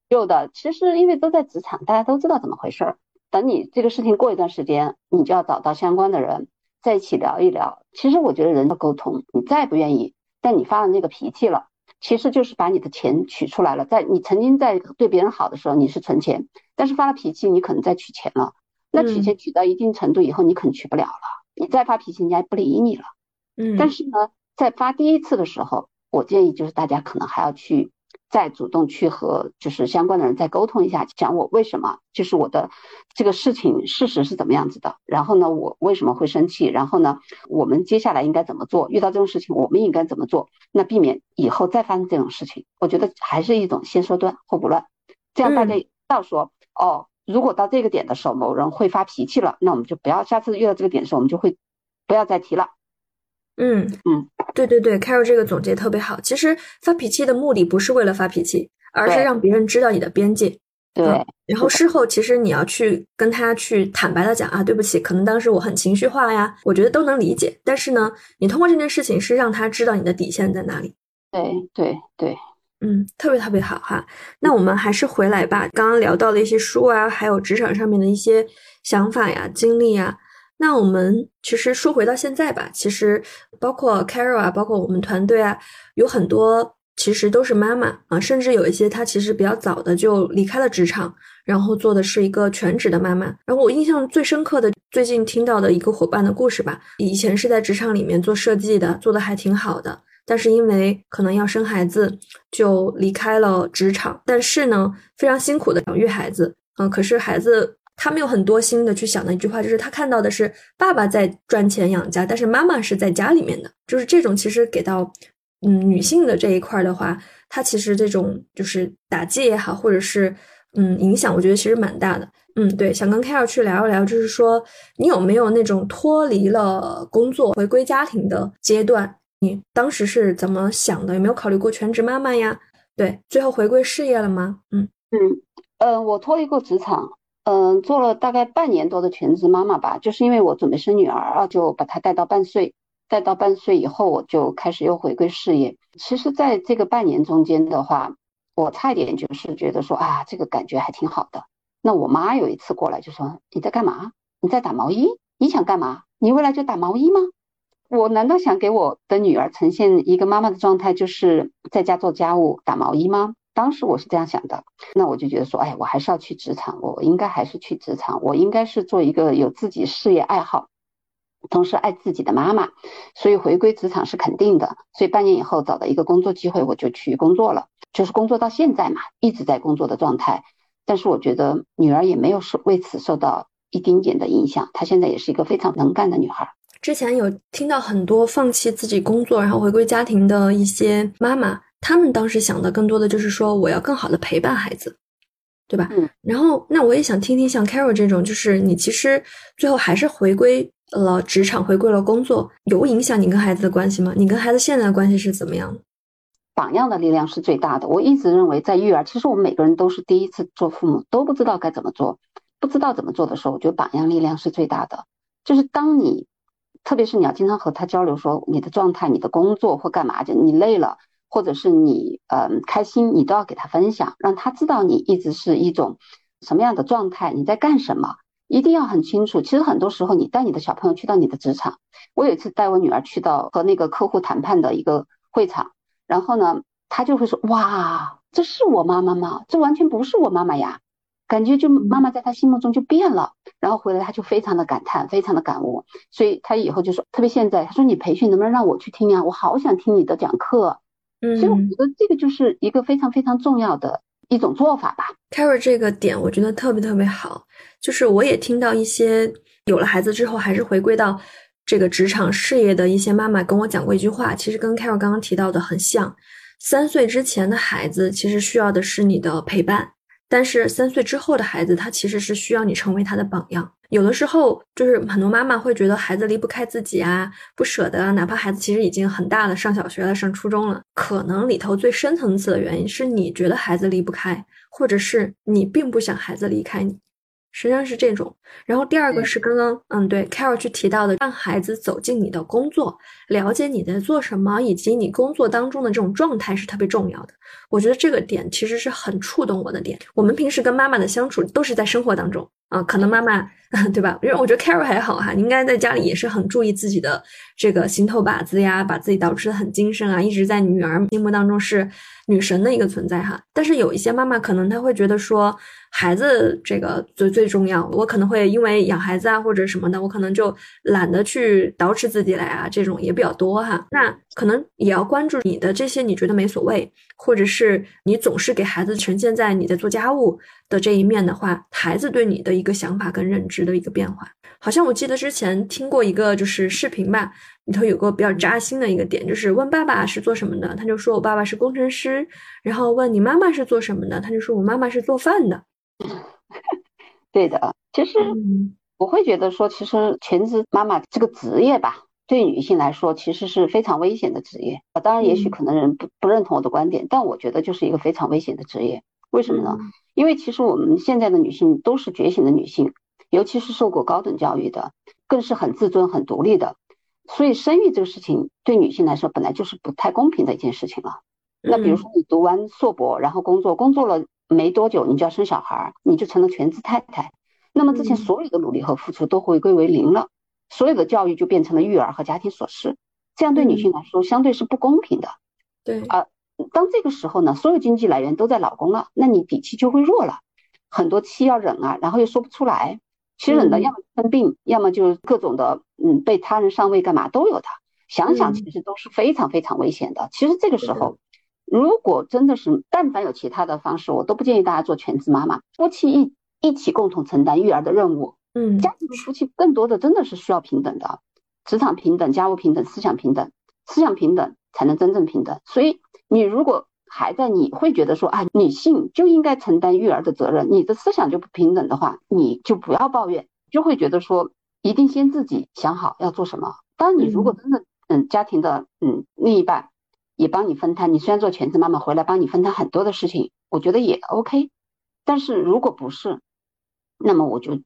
有的。其实因为都在职场，大家都知道怎么回事儿。等你这个事情过一段时间，你就要找到相关的人。在一起聊一聊，其实我觉得人的沟通，你再不愿意，但你发了那个脾气了，其实就是把你的钱取出来了。在你曾经在对别人好的时候，你是存钱，但是发了脾气，你可能在取钱了。那取钱取到一定程度以后，你可能取不了了。你再发脾气，人家不理你了。嗯。但是呢，在发第一次的时候，我建议就是大家可能还要去。再主动去和就是相关的人再沟通一下，讲我为什么就是我的这个事情事实是怎么样子的，然后呢，我为什么会生气，然后呢，我们接下来应该怎么做？遇到这种事情，我们应该怎么做？那避免以后再发生这种事情，我觉得还是一种先说断后不乱，这样大家到说哦，如果到这个点的时候某人会发脾气了，那我们就不要下次遇到这个点的时候，我们就会不要再提了。嗯嗯，对对对，Carol 这个总结特别好。其实发脾气的目的不是为了发脾气，而是让别人知道你的边界。对，然后事后其实你要去跟他去坦白的讲啊，对不起，可能当时我很情绪化呀，我觉得都能理解。但是呢，你通过这件事情是让他知道你的底线在哪里。对对对，嗯，特别特别好哈。那我们还是回来吧，刚刚聊到的一些书啊，还有职场上面的一些想法呀、经历啊。那我们其实说回到现在吧，其实包括 Carol 啊，包括我们团队啊，有很多其实都是妈妈啊，甚至有一些她其实比较早的就离开了职场，然后做的是一个全职的妈妈。然后我印象最深刻的，最近听到的一个伙伴的故事吧，以前是在职场里面做设计的，做的还挺好的，但是因为可能要生孩子，就离开了职场。但是呢，非常辛苦的养育孩子，嗯，可是孩子。他没有很多心的去想的一句话，就是他看到的是爸爸在赚钱养家，但是妈妈是在家里面的。就是这种其实给到嗯女性的这一块的话，它其实这种就是打击也好，或者是嗯影响，我觉得其实蛮大的。嗯，对，想跟 Carol 去聊一聊，就是说你有没有那种脱离了工作回归家庭的阶段？你当时是怎么想的？有没有考虑过全职妈妈呀？对，最后回归事业了吗？嗯嗯呃，我脱离过职场。嗯，做了大概半年多的全职妈妈吧，就是因为我准备生女儿，就把她带到半岁，带到半岁以后，我就开始又回归事业。其实，在这个半年中间的话，我差一点就是觉得说啊，这个感觉还挺好的。那我妈有一次过来就说：“你在干嘛？你在打毛衣？你想干嘛？你未来就打毛衣吗？”我难道想给我的女儿呈现一个妈妈的状态，就是在家做家务、打毛衣吗？当时我是这样想的，那我就觉得说，哎，我还是要去职场，我应该还是去职场，我应该是做一个有自己事业爱好，同时爱自己的妈妈，所以回归职场是肯定的。所以半年以后找到一个工作机会，我就去工作了，就是工作到现在嘛，一直在工作的状态。但是我觉得女儿也没有受为此受到一丁点的影响，她现在也是一个非常能干的女孩。之前有听到很多放弃自己工作然后回归家庭的一些妈妈，她们当时想的更多的就是说我要更好的陪伴孩子，对吧？嗯。然后那我也想听听像 Carol 这种，就是你其实最后还是回归了职场，回归了工作，有影响你跟孩子的关系吗？你跟孩子现在的关系是怎么样的？榜样的力量是最大的。我一直认为，在育儿，其实我们每个人都是第一次做父母，都不知道该怎么做，不知道怎么做的时候，我觉得榜样力量是最大的。就是当你，特别是你要经常和他交流，说你的状态、你的工作或干嘛，就你累了，或者是你嗯开心，你都要给他分享，让他知道你一直是一种什么样的状态，你在干什么，一定要很清楚。其实很多时候，你带你的小朋友去到你的职场，我有一次带我女儿去到和那个客户谈判的一个会场。然后呢，他就会说：“哇，这是我妈妈吗？这完全不是我妈妈呀！”感觉就妈妈在他心目中就变了。然后回来他就非常的感叹，非常的感悟。所以他以后就说，特别现在，他说：“你培训能不能让我去听呀？我好想听你的讲课。”嗯，所以我觉得这个就是一个非常非常重要的一种做法吧。Carol 这个点我觉得特别特别好，就是我也听到一些有了孩子之后还是回归到。这个职场事业的一些妈妈跟我讲过一句话，其实跟 Carol 刚刚提到的很像。三岁之前的孩子其实需要的是你的陪伴，但是三岁之后的孩子，他其实是需要你成为他的榜样。有的时候，就是很多妈妈会觉得孩子离不开自己啊，不舍得啊，哪怕孩子其实已经很大了，上小学了，上初中了，可能里头最深层次的原因是你觉得孩子离不开，或者是你并不想孩子离开你。实际上是这种，然后第二个是刚刚嗯对 Carol 去提到的，让孩子走进你的工作，了解你在做什么，以及你工作当中的这种状态是特别重要的。我觉得这个点其实是很触动我的点。我们平时跟妈妈的相处都是在生活当中啊，可能妈妈 对吧？因为我觉得 Carol 还好哈，应该在家里也是很注意自己的这个心头把子呀，把自己捯饬的很精神啊，一直在女儿心目当中是女神的一个存在哈。但是有一些妈妈可能她会觉得说。孩子这个最最重要，我可能会因为养孩子啊或者什么的，我可能就懒得去捯饬自己来啊，这种也比较多哈。那可能也要关注你的这些，你觉得没所谓，或者是你总是给孩子呈现在你在做家务的这一面的话，孩子对你的一个想法跟认知的一个变化。好像我记得之前听过一个就是视频吧，里头有个比较扎心的一个点，就是问爸爸是做什么的，他就说我爸爸是工程师，然后问你妈妈是做什么的，他就说我妈妈是做饭的。对的，其实我会觉得说，其实全职妈妈这个职业吧，对女性来说其实是非常危险的职业。当然，也许可能人不不认同我的观点，但我觉得就是一个非常危险的职业。为什么呢？因为其实我们现在的女性都是觉醒的女性，尤其是受过高等教育的，更是很自尊、很独立的。所以，生育这个事情对女性来说本来就是不太公平的一件事情了。那比如说，你读完硕博，然后工作，工作了。没多久，你就要生小孩，你就成了全职太太。那么之前所有的努力和付出都回归为零了，所有的教育就变成了育儿和家庭琐事，这样对女性来说相对是不公平的。对啊，当这个时候呢，所有经济来源都在老公了，那你底气就会弱了，很多气要忍啊，然后又说不出来。其实忍的要么生病，要么就是各种的，嗯，被他人上位干嘛都有的。想想其实都是非常非常危险的。其实这个时候。如果真的是，但凡有其他的方式，我都不建议大家做全职妈妈。夫妻一一起共同承担育儿的任务，嗯，家庭夫妻更多的真的是需要平等的，职场平等、家务平等、思想平等，思想平等才能真正平等。所以，你如果还在你会觉得说啊，女性就应该承担育儿的责任，你的思想就不平等的话，你就不要抱怨，就会觉得说一定先自己想好要做什么。当你如果真的嗯家庭的嗯另一半。也帮你分摊，你虽然做全职妈妈回来帮你分摊很多的事情，我觉得也 OK。但是如果不是，那么我就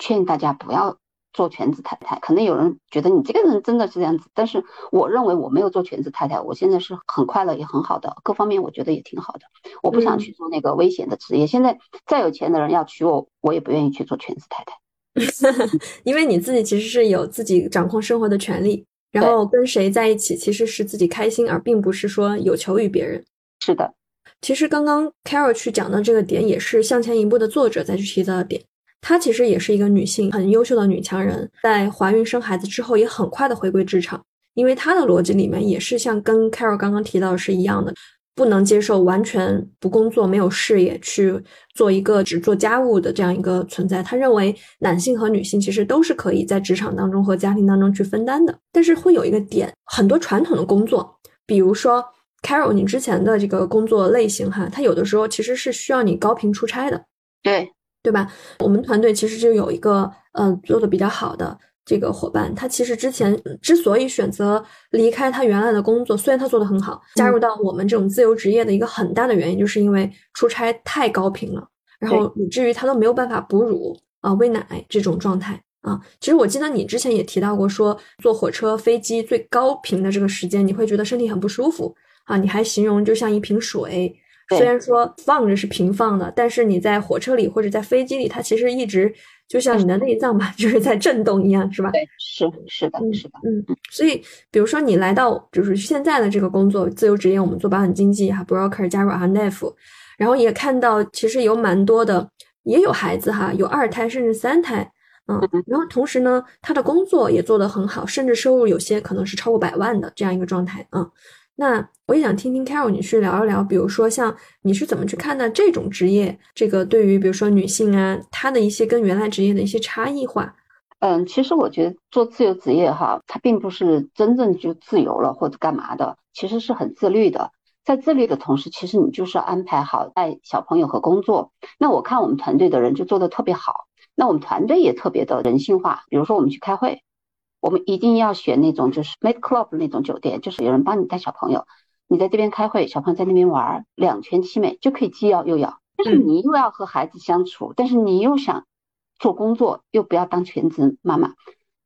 劝大家不要做全职太太。可能有人觉得你这个人真的是这样子，但是我认为我没有做全职太太，我现在是很快乐也很好的，各方面我觉得也挺好的。我不想去做那个危险的职业。现在再有钱的人要娶我，我也不愿意去做全职太太，因为你自己其实是有自己掌控生活的权利。然后跟谁在一起，其实是自己开心，而并不是说有求于别人。是的，其实刚刚 Carol 去讲的这个点，也是向前一步的作者再去提到的点。她其实也是一个女性，很优秀的女强人，在怀孕生孩子之后，也很快的回归职场，因为她的逻辑里面也是像跟 Carol 刚刚提到的是一样的，不能接受完全不工作、没有事业去做一个只做家务的这样一个存在。她认为男性和女性其实都是可以在职场当中和家庭当中去分担的，但是会有一个点，很多传统的工作，比如说 Carol 你之前的这个工作类型哈，它有的时候其实是需要你高频出差的，对。对吧？我们团队其实就有一个，嗯，做的比较好的这个伙伴，他其实之前之所以选择离开他原来的工作，虽然他做的很好，加入到我们这种自由职业的一个很大的原因，就是因为出差太高频了，然后以至于他都没有办法哺乳啊、喂奶这种状态啊。其实我记得你之前也提到过，说坐火车、飞机最高频的这个时间，你会觉得身体很不舒服啊。你还形容就像一瓶水。虽然说放着是平放的，但是你在火车里或者在飞机里，它其实一直就像你的内脏吧，就是在震动一样，是吧？对，是是的，是的，嗯。所以，比如说你来到就是现在的这个工作，自由职业，我们做保险经纪哈，broker 加入 RNF，然后也看到其实有蛮多的，也有孩子哈，有二胎甚至三胎，嗯。然后同时呢，他的工作也做得很好，甚至收入有些可能是超过百万的这样一个状态，嗯。那我也想听听 Carol，你去聊一聊，比如说像你是怎么去看待这种职业，这个对于比如说女性啊，她的一些跟原来职业的一些差异化。嗯，其实我觉得做自由职业哈，它并不是真正就自由了或者干嘛的，其实是很自律的。在自律的同时，其实你就是要安排好带小朋友和工作。那我看我们团队的人就做的特别好，那我们团队也特别的人性化。比如说我们去开会。我们一定要选那种就是 make club 那种酒店，就是有人帮你带小朋友，你在这边开会，小朋友在那边玩，两全其美，就可以既要又要。但是你又要和孩子相处，但是你又想做工作，又不要当全职妈妈，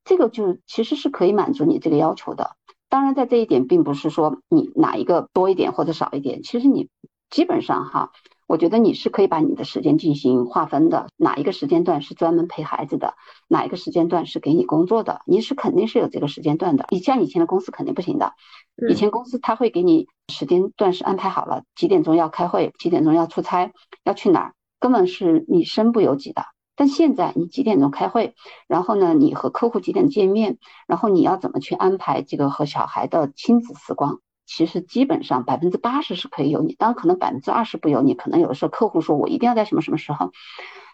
这个就其实是可以满足你这个要求的。当然，在这一点并不是说你哪一个多一点或者少一点，其实你基本上哈。我觉得你是可以把你的时间进行划分的，哪一个时间段是专门陪孩子的，哪一个时间段是给你工作的，你是肯定是有这个时间段的。你像以前的公司肯定不行的，以前公司他会给你时间段是安排好了，几点钟要开会，几点钟要出差，要去哪儿，根本是你身不由己的。但现在你几点钟开会，然后呢，你和客户几点见面，然后你要怎么去安排这个和小孩的亲子时光？其实基本上百分之八十是可以有你，当然可能百分之二十不有你，可能有的时候客户说我一定要在什么什么时候，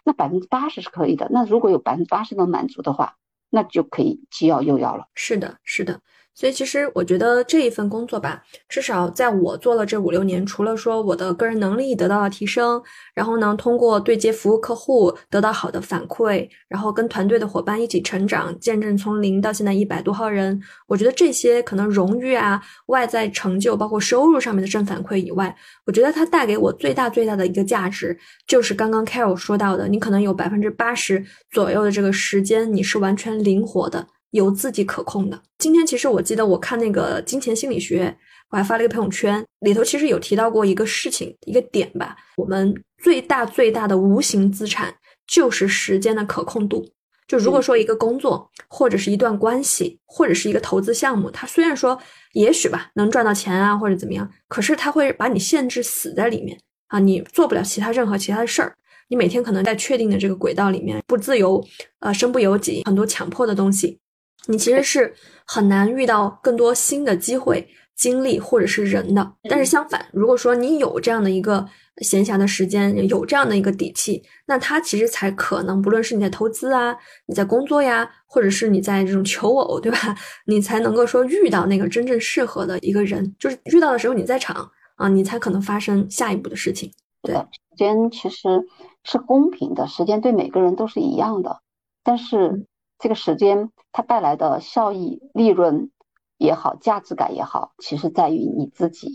那百分之八十是可以的。那如果有百分之八十能满足的话，那就可以既要又要了。是的，是的。所以其实我觉得这一份工作吧，至少在我做了这五六年，除了说我的个人能力得到了提升，然后呢，通过对接服务客户得到好的反馈，然后跟团队的伙伴一起成长，见证从零到现在一百多号人，我觉得这些可能荣誉啊、外在成就，包括收入上面的正反馈以外，我觉得它带给我最大最大的一个价值，就是刚刚 Carol 说到的，你可能有百分之八十左右的这个时间，你是完全灵活的。由自己可控的。今天其实我记得我看那个金钱心理学，我还发了一个朋友圈，里头其实有提到过一个事情，一个点吧。我们最大最大的无形资产就是时间的可控度。就如果说一个工作，或者是一段关系，或者是一个投资项目，它虽然说也许吧能赚到钱啊或者怎么样，可是它会把你限制死在里面啊，你做不了其他任何其他的事儿。你每天可能在确定的这个轨道里面不自由，呃，身不由己，很多强迫的东西。你其实是很难遇到更多新的机会、经历或者是人的。但是相反，如果说你有这样的一个闲暇的时间，有这样的一个底气，那他其实才可能，不论是你在投资啊，你在工作呀，或者是你在这种求偶，对吧？你才能够说遇到那个真正适合的一个人，就是遇到的时候你在场啊，你才可能发生下一步的事情。对，时间其实是公平的，时间对每个人都是一样的，但是。这个时间它带来的效益、利润也好，价值感也好，其实在于你自己。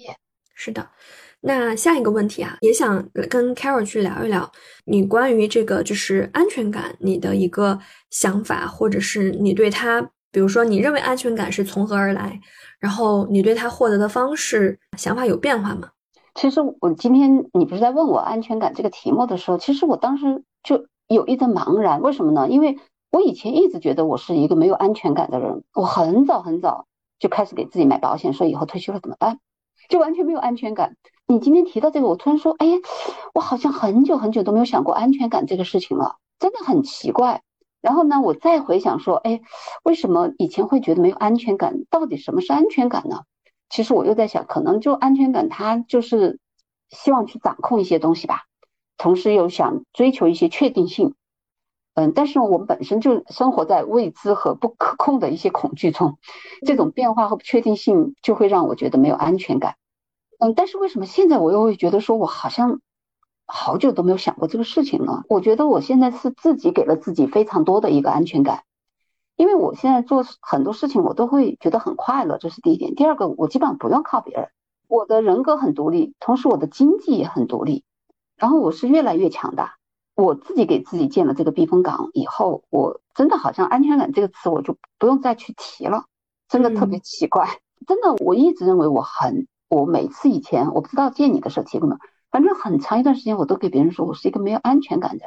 是的，那下一个问题啊，也想跟 Carol 去聊一聊你关于这个就是安全感你的一个想法，或者是你对他，比如说你认为安全感是从何而来，然后你对他获得的方式想法有变化吗？其实我今天你不是在问我安全感这个题目的时候，其实我当时就有一阵茫然，为什么呢？因为我以前一直觉得我是一个没有安全感的人，我很早很早就开始给自己买保险，说以后退休了怎么办？就完全没有安全感。你今天提到这个，我突然说，哎，我好像很久很久都没有想过安全感这个事情了，真的很奇怪。然后呢，我再回想说，哎，为什么以前会觉得没有安全感？到底什么是安全感呢？其实我又在想，可能就安全感，它就是希望去掌控一些东西吧，同时又想追求一些确定性。嗯，但是我们本身就生活在未知和不可控的一些恐惧中，这种变化和不确定性就会让我觉得没有安全感。嗯，但是为什么现在我又会觉得说我好像？好久都没有想过这个事情呢。我觉得我现在是自己给了自己非常多的一个安全感，因为我现在做很多事情我都会觉得很快乐，这是第一点。第二个，我基本上不用靠别人，我的人格很独立，同时我的经济也很独立，然后我是越来越强大。我自己给自己建了这个避风港以后，我真的好像安全感这个词我就不用再去提了，真的特别奇怪。真的，我一直认为我很，我每次以前我不知道见你的时候提过没有。反正很长一段时间，我都给别人说我是一个没有安全感的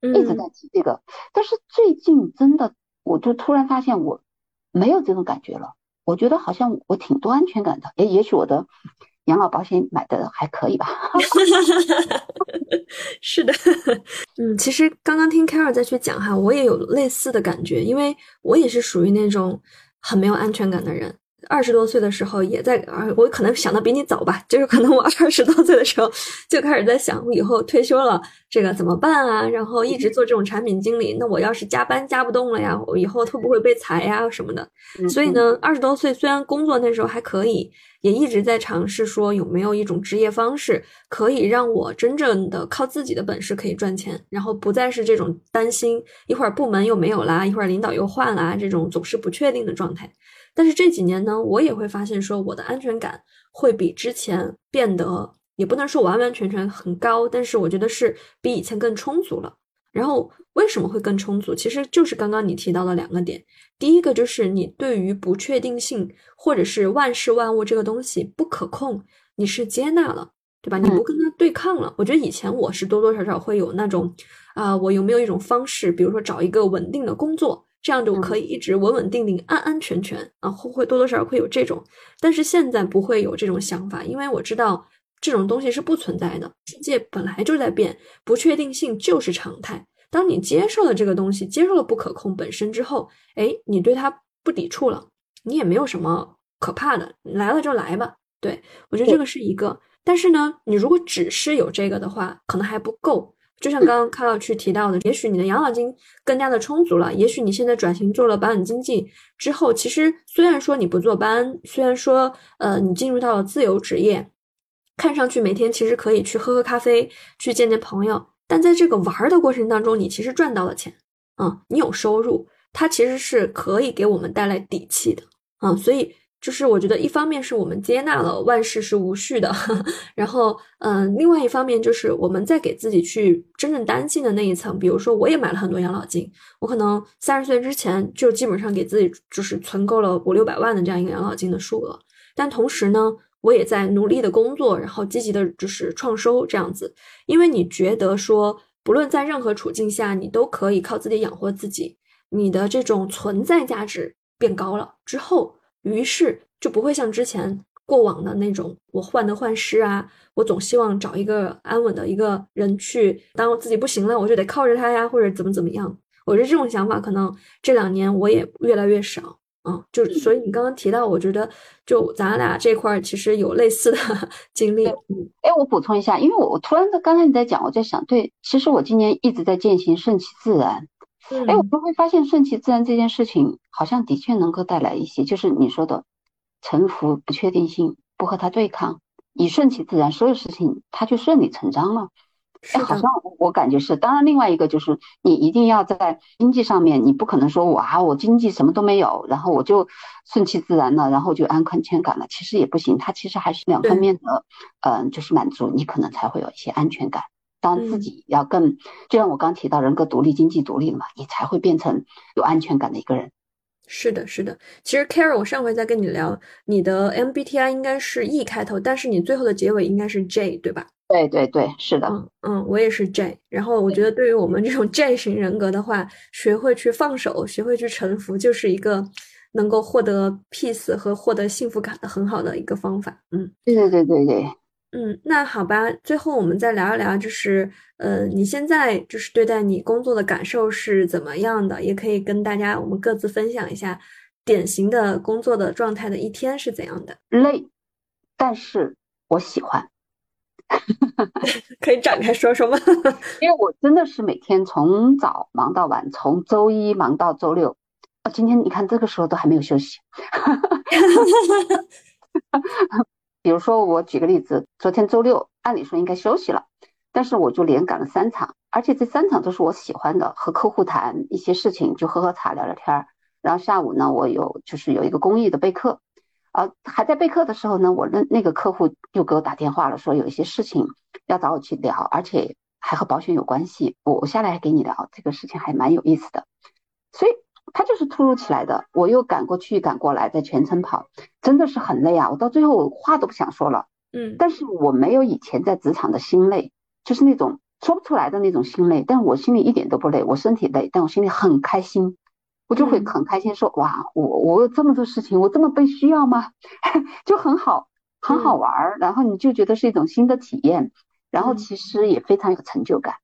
人，一直在提这个。但是最近真的，我就突然发现我没有这种感觉了。我觉得好像我挺多安全感的。哎，也许我的养老保险买的还可以吧。是的，嗯，其实刚刚听 Carol 再去讲哈，我也有类似的感觉，因为我也是属于那种很没有安全感的人。二十多岁的时候也在，我可能想的比你早吧，就是可能我二十多岁的时候就开始在想，我以后退休了这个怎么办啊？然后一直做这种产品经理，那我要是加班加不动了呀，我以后会不会被裁呀什么的？所以呢，二十多岁虽然工作那时候还可以，也一直在尝试说有没有一种职业方式可以让我真正的靠自己的本事可以赚钱，然后不再是这种担心一会儿部门又没有啦，一会儿领导又换啦这种总是不确定的状态。但是这几年呢，我也会发现说，我的安全感会比之前变得，也不能说完完全全很高，但是我觉得是比以前更充足了。然后为什么会更充足？其实就是刚刚你提到的两个点，第一个就是你对于不确定性或者是万事万物这个东西不可控，你是接纳了，对吧？你不跟他对抗了。我觉得以前我是多多少少会有那种，啊，我有没有一种方式，比如说找一个稳定的工作。这样就可以一直稳稳定定、安安全全啊，会会多多少少会有这种，但是现在不会有这种想法，因为我知道这种东西是不存在的。世界本来就在变，不确定性就是常态。当你接受了这个东西，接受了不可控本身之后，哎，你对它不抵触了，你也没有什么可怕的，来了就来吧。对我觉得这个是一个，但是呢，你如果只是有这个的话，可能还不够。就像刚刚看到去提到的，也许你的养老金更加的充足了，也许你现在转型做了保险经纪之后，其实虽然说你不坐班，虽然说呃你进入到了自由职业，看上去每天其实可以去喝喝咖啡，去见见朋友，但在这个玩的过程当中，你其实赚到了钱，嗯，你有收入，它其实是可以给我们带来底气的，嗯，所以。就是我觉得一方面是我们接纳了万事是无序的，然后嗯，另外一方面就是我们在给自己去真正担心的那一层，比如说我也买了很多养老金，我可能三十岁之前就基本上给自己就是存够了五六百万的这样一个养老金的数额，但同时呢，我也在努力的工作，然后积极的就是创收这样子，因为你觉得说不论在任何处境下，你都可以靠自己养活自己，你的这种存在价值变高了之后。于是就不会像之前过往的那种，我患得患失啊，我总希望找一个安稳的一个人去，当我自己不行了，我就得靠着他呀，或者怎么怎么样。我觉得这种想法可能这两年我也越来越少啊。就所以你刚刚提到，我觉得就咱俩这块其实有类似的 经历。哎，我补充一下，因为我我突然在刚才你在讲，我在想，对，其实我今年一直在践行顺其自然。哎，我就会发现顺其自然这件事情，好像的确能够带来一些，就是你说的沉浮、不确定性，不和他对抗，你顺其自然，所有事情它就顺理成章了。哎，好像我感觉是。当然，另外一个就是你一定要在经济上面，你不可能说哇，我经济什么都没有，然后我就顺其自然了，然后就安全感了。其实也不行，它其实还是两方面的，嗯，就是满足你可能才会有一些安全感。当自己要更，就像我刚提到人格独立、经济独立了嘛，你才会变成有安全感的一个人。是的，是的。其实 Carol，我上回在跟你聊，你的 MBTI 应该是 E 开头，但是你最后的结尾应该是 J，对吧？对对对，是的。嗯嗯，我也是 J。然后我觉得，对于我们这种 J 型人格的话，学会去放手，学会去臣服，就是一个能够获得 peace 和获得幸福感的很好的一个方法。嗯，对对对对对。嗯，那好吧，最后我们再聊一聊，就是呃，你现在就是对待你工作的感受是怎么样的？也可以跟大家我们各自分享一下典型的工作的状态的一天是怎样的。累，但是我喜欢。可以展开说说吗？因为我真的是每天从早忙到晚，从周一忙到周六。哦，今天你看这个时候都还没有休息。比如说，我举个例子，昨天周六，按理说应该休息了，但是我就连赶了三场，而且这三场都是我喜欢的，和客户谈一些事情，就喝喝茶聊聊天儿。然后下午呢，我有就是有一个公益的备课，啊，还在备课的时候呢，我那那个客户又给我打电话了，说有一些事情要找我去聊，而且还和保险有关系，我我下来还给你聊，这个事情还蛮有意思的，所以。他就是突如其来的，我又赶过去赶过来，在全程跑，真的是很累啊！我到最后我话都不想说了，嗯，但是我没有以前在职场的心累，就是那种说不出来的那种心累，但我心里一点都不累，我身体累，但我心里很开心，我就会很开心说，哇，我我有这么多事情，我这么被需要吗？就很好，很好玩儿，然后你就觉得是一种新的体验，然后其实也非常有成就感，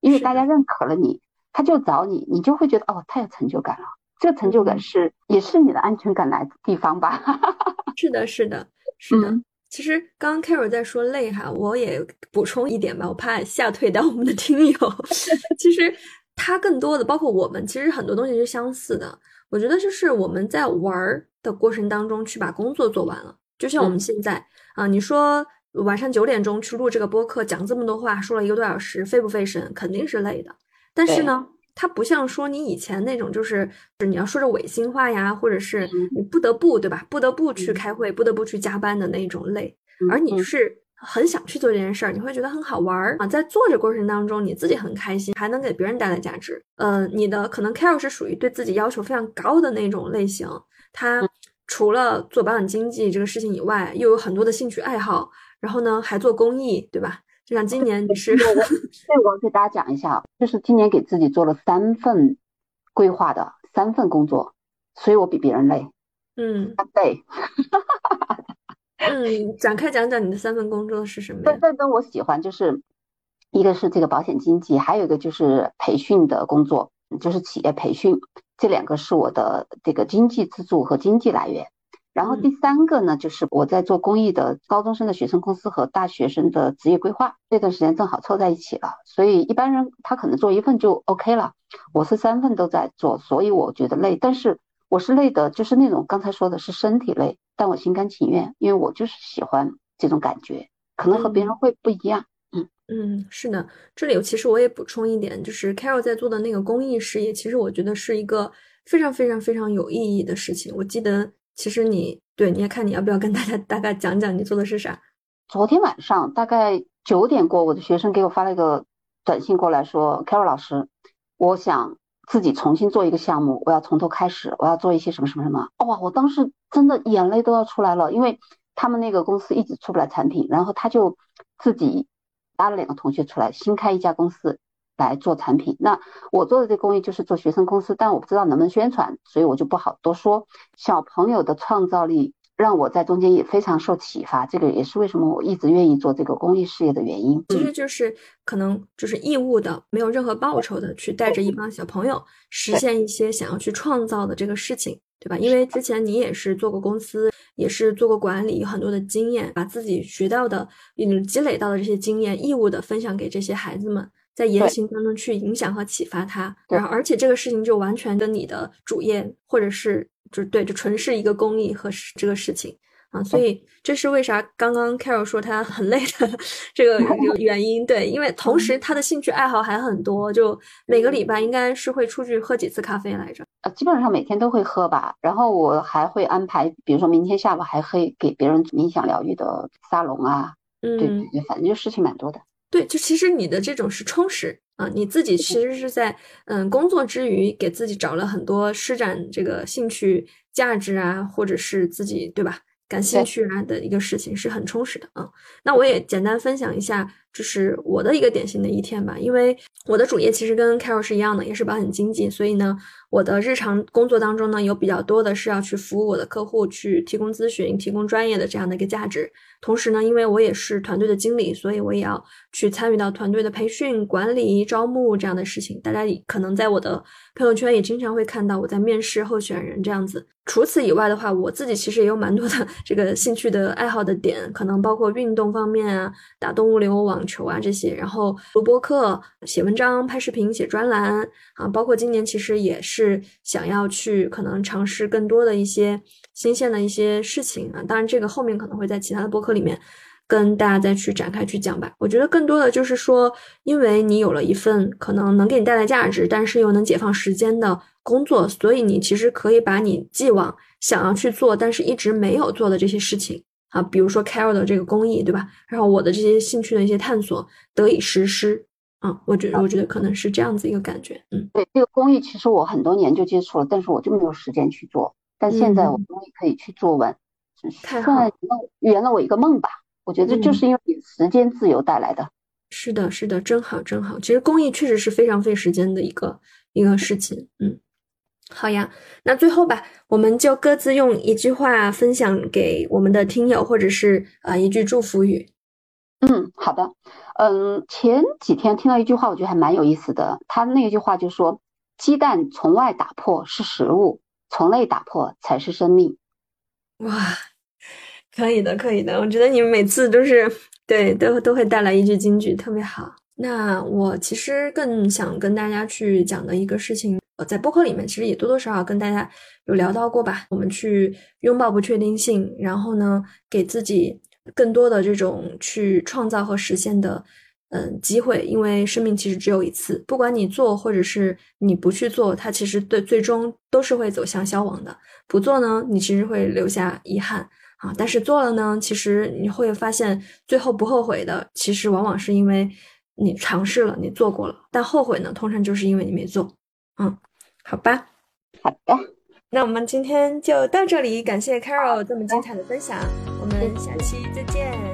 因为大家认可了你。他就找你，你就会觉得哦，太有成就感了。这个成就感是也是你的安全感来的地方吧？是的，是的，是的。其实刚刚 Carol 在说累哈，我也补充一点吧，我怕吓退掉我们的听友。其实他更多的，包括我们，其实很多东西是相似的。我觉得就是我们在玩的过程当中去把工作做完了，就像我们现在啊，你说晚上九点钟去录这个播客，讲这么多话，说了一个多小时，费不费神？肯定是累的。但是呢，它不像说你以前那种，就是你要说着违心话呀，或者是你不得不对吧，不得不去开会，不得不去加班的那种累，而你是很想去做这件事儿，你会觉得很好玩儿。啊，在做这过程当中，你自己很开心，还能给别人带来价值。呃，你的可能 Carol 是属于对自己要求非常高的那种类型，他除了做保险经纪这个事情以外，又有很多的兴趣爱好，然后呢还做公益，对吧？就像今年你是，对，我给大家讲一下，就是今年给自己做了三份规划的三份工作，所以我比别人累，嗯，累，嗯，展开讲讲你的三份工作是什么？三份，我喜欢就是一个是这个保险经纪，还有一个就是培训的工作，就是企业培训，这两个是我的这个经济支柱和经济来源。然后第三个呢，就是我在做公益的高中生的学生公司和大学生的职业规划，这段时间正好凑在一起了，所以一般人他可能做一份就 OK 了，我是三份都在做，所以我觉得累，但是我是累的，就是那种刚才说的是身体累，但我心甘情愿，因为我就是喜欢这种感觉，可能和别人会不一样。嗯。嗯，是的，这里其实我也补充一点，就是 Carol 在做的那个公益事业，其实我觉得是一个非常非常非常有意义的事情，我记得。其实你对你也看你要不要跟大家大概讲讲你做的是啥？昨天晚上大概九点过，我的学生给我发了一个短信过来说：“Carol 老师，我想自己重新做一个项目，我要从头开始，我要做一些什么什么什么。”哇，我当时真的眼泪都要出来了，因为他们那个公司一直出不来产品，然后他就自己拉了两个同学出来，新开一家公司。来做产品，那我做的这公益就是做学生公司，但我不知道能不能宣传，所以我就不好多说。小朋友的创造力让我在中间也非常受启发，这个也是为什么我一直愿意做这个公益事业的原因。其实就是可能就是义务的，没有任何报酬的，去带着一帮小朋友实现一些想要去创造的这个事情，对吧？因为之前你也是做过公司，也是做过管理，有很多的经验，把自己学到的、嗯积累到的这些经验，义务的分享给这些孩子们。在言行当中去影响和启发他，然后而且这个事情就完全跟你的主业或者是就对，就纯是一个公益和这个事情啊，所以这是为啥刚刚 Carol 说他很累的这个 原因。对，因为同时他的兴趣爱好还很多，就每个礼拜应该是会出去喝几次咖啡来着？呃，基本上每天都会喝吧。然后我还会安排，比如说明天下午还可以给别人冥想疗愈的沙龙啊，嗯，对，反正就事情蛮多的。对，就其实你的这种是充实啊，你自己其实是在嗯工作之余给自己找了很多施展这个兴趣价值啊，或者是自己对吧感兴趣啊的一个事情，是很充实的啊。那我也简单分享一下就是我的一个典型的一天吧，因为我的主业其实跟 Carol 是一样的，也是保险经纪，所以呢，我的日常工作当中呢，有比较多的是要去服务我的客户，去提供咨询、提供专业的这样的一个价值。同时呢，因为我也是团队的经理，所以我也要去参与到团队的培训、管理、招募这样的事情。大家可能在我的朋友圈也经常会看到我在面试候选人这样子。除此以外的话，我自己其实也有蛮多的这个兴趣的爱好的点，可能包括运动方面啊，打动物流、网球啊这些，然后录播课、写文章、拍视频、写专栏啊，包括今年其实也是想要去可能尝试更多的一些新鲜的一些事情啊。当然，这个后面可能会在其他的播客里面。跟大家再去展开去讲吧。我觉得更多的就是说，因为你有了一份可能能给你带来价值，但是又能解放时间的工作，所以你其实可以把你既往想要去做，但是一直没有做的这些事情啊，比如说 Carol 的这个公益，对吧？然后我的这些兴趣的一些探索得以实施。嗯，我觉得我觉得可能是这样子一个感觉。嗯，对，这个公益其实我很多年就接触了，但是我就没有时间去做。但现在我终于可以去做完，太好了，圆了我一个梦吧。我觉得就是因为时间自由带来的，是的，是的，真好，真好。其实公益确实是非常费时间的一个一个事情。嗯，好呀，那最后吧，我们就各自用一句话分享给我们的听友，或者是啊一句祝福语。嗯，好的。嗯，前几天听到一句话，我觉得还蛮有意思的。他那句话就说：“鸡蛋从外打破是食物，从内打破才是生命。”哇。可以的，可以的。我觉得你们每次都是对，都都会带来一句金句，特别好。那我其实更想跟大家去讲的一个事情，我，在播客里面其实也多多少少跟大家有聊到过吧。我们去拥抱不确定性，然后呢，给自己更多的这种去创造和实现的嗯机会。因为生命其实只有一次，不管你做或者是你不去做，它其实对最终都是会走向消亡的。不做呢，你其实会留下遗憾。啊，但是做了呢，其实你会发现最后不后悔的，其实往往是因为你尝试了，你做过了。但后悔呢，通常就是因为你没做。嗯，好吧，好的，那我们今天就到这里，感谢 Carol 这么精彩的分享，我们下期再见。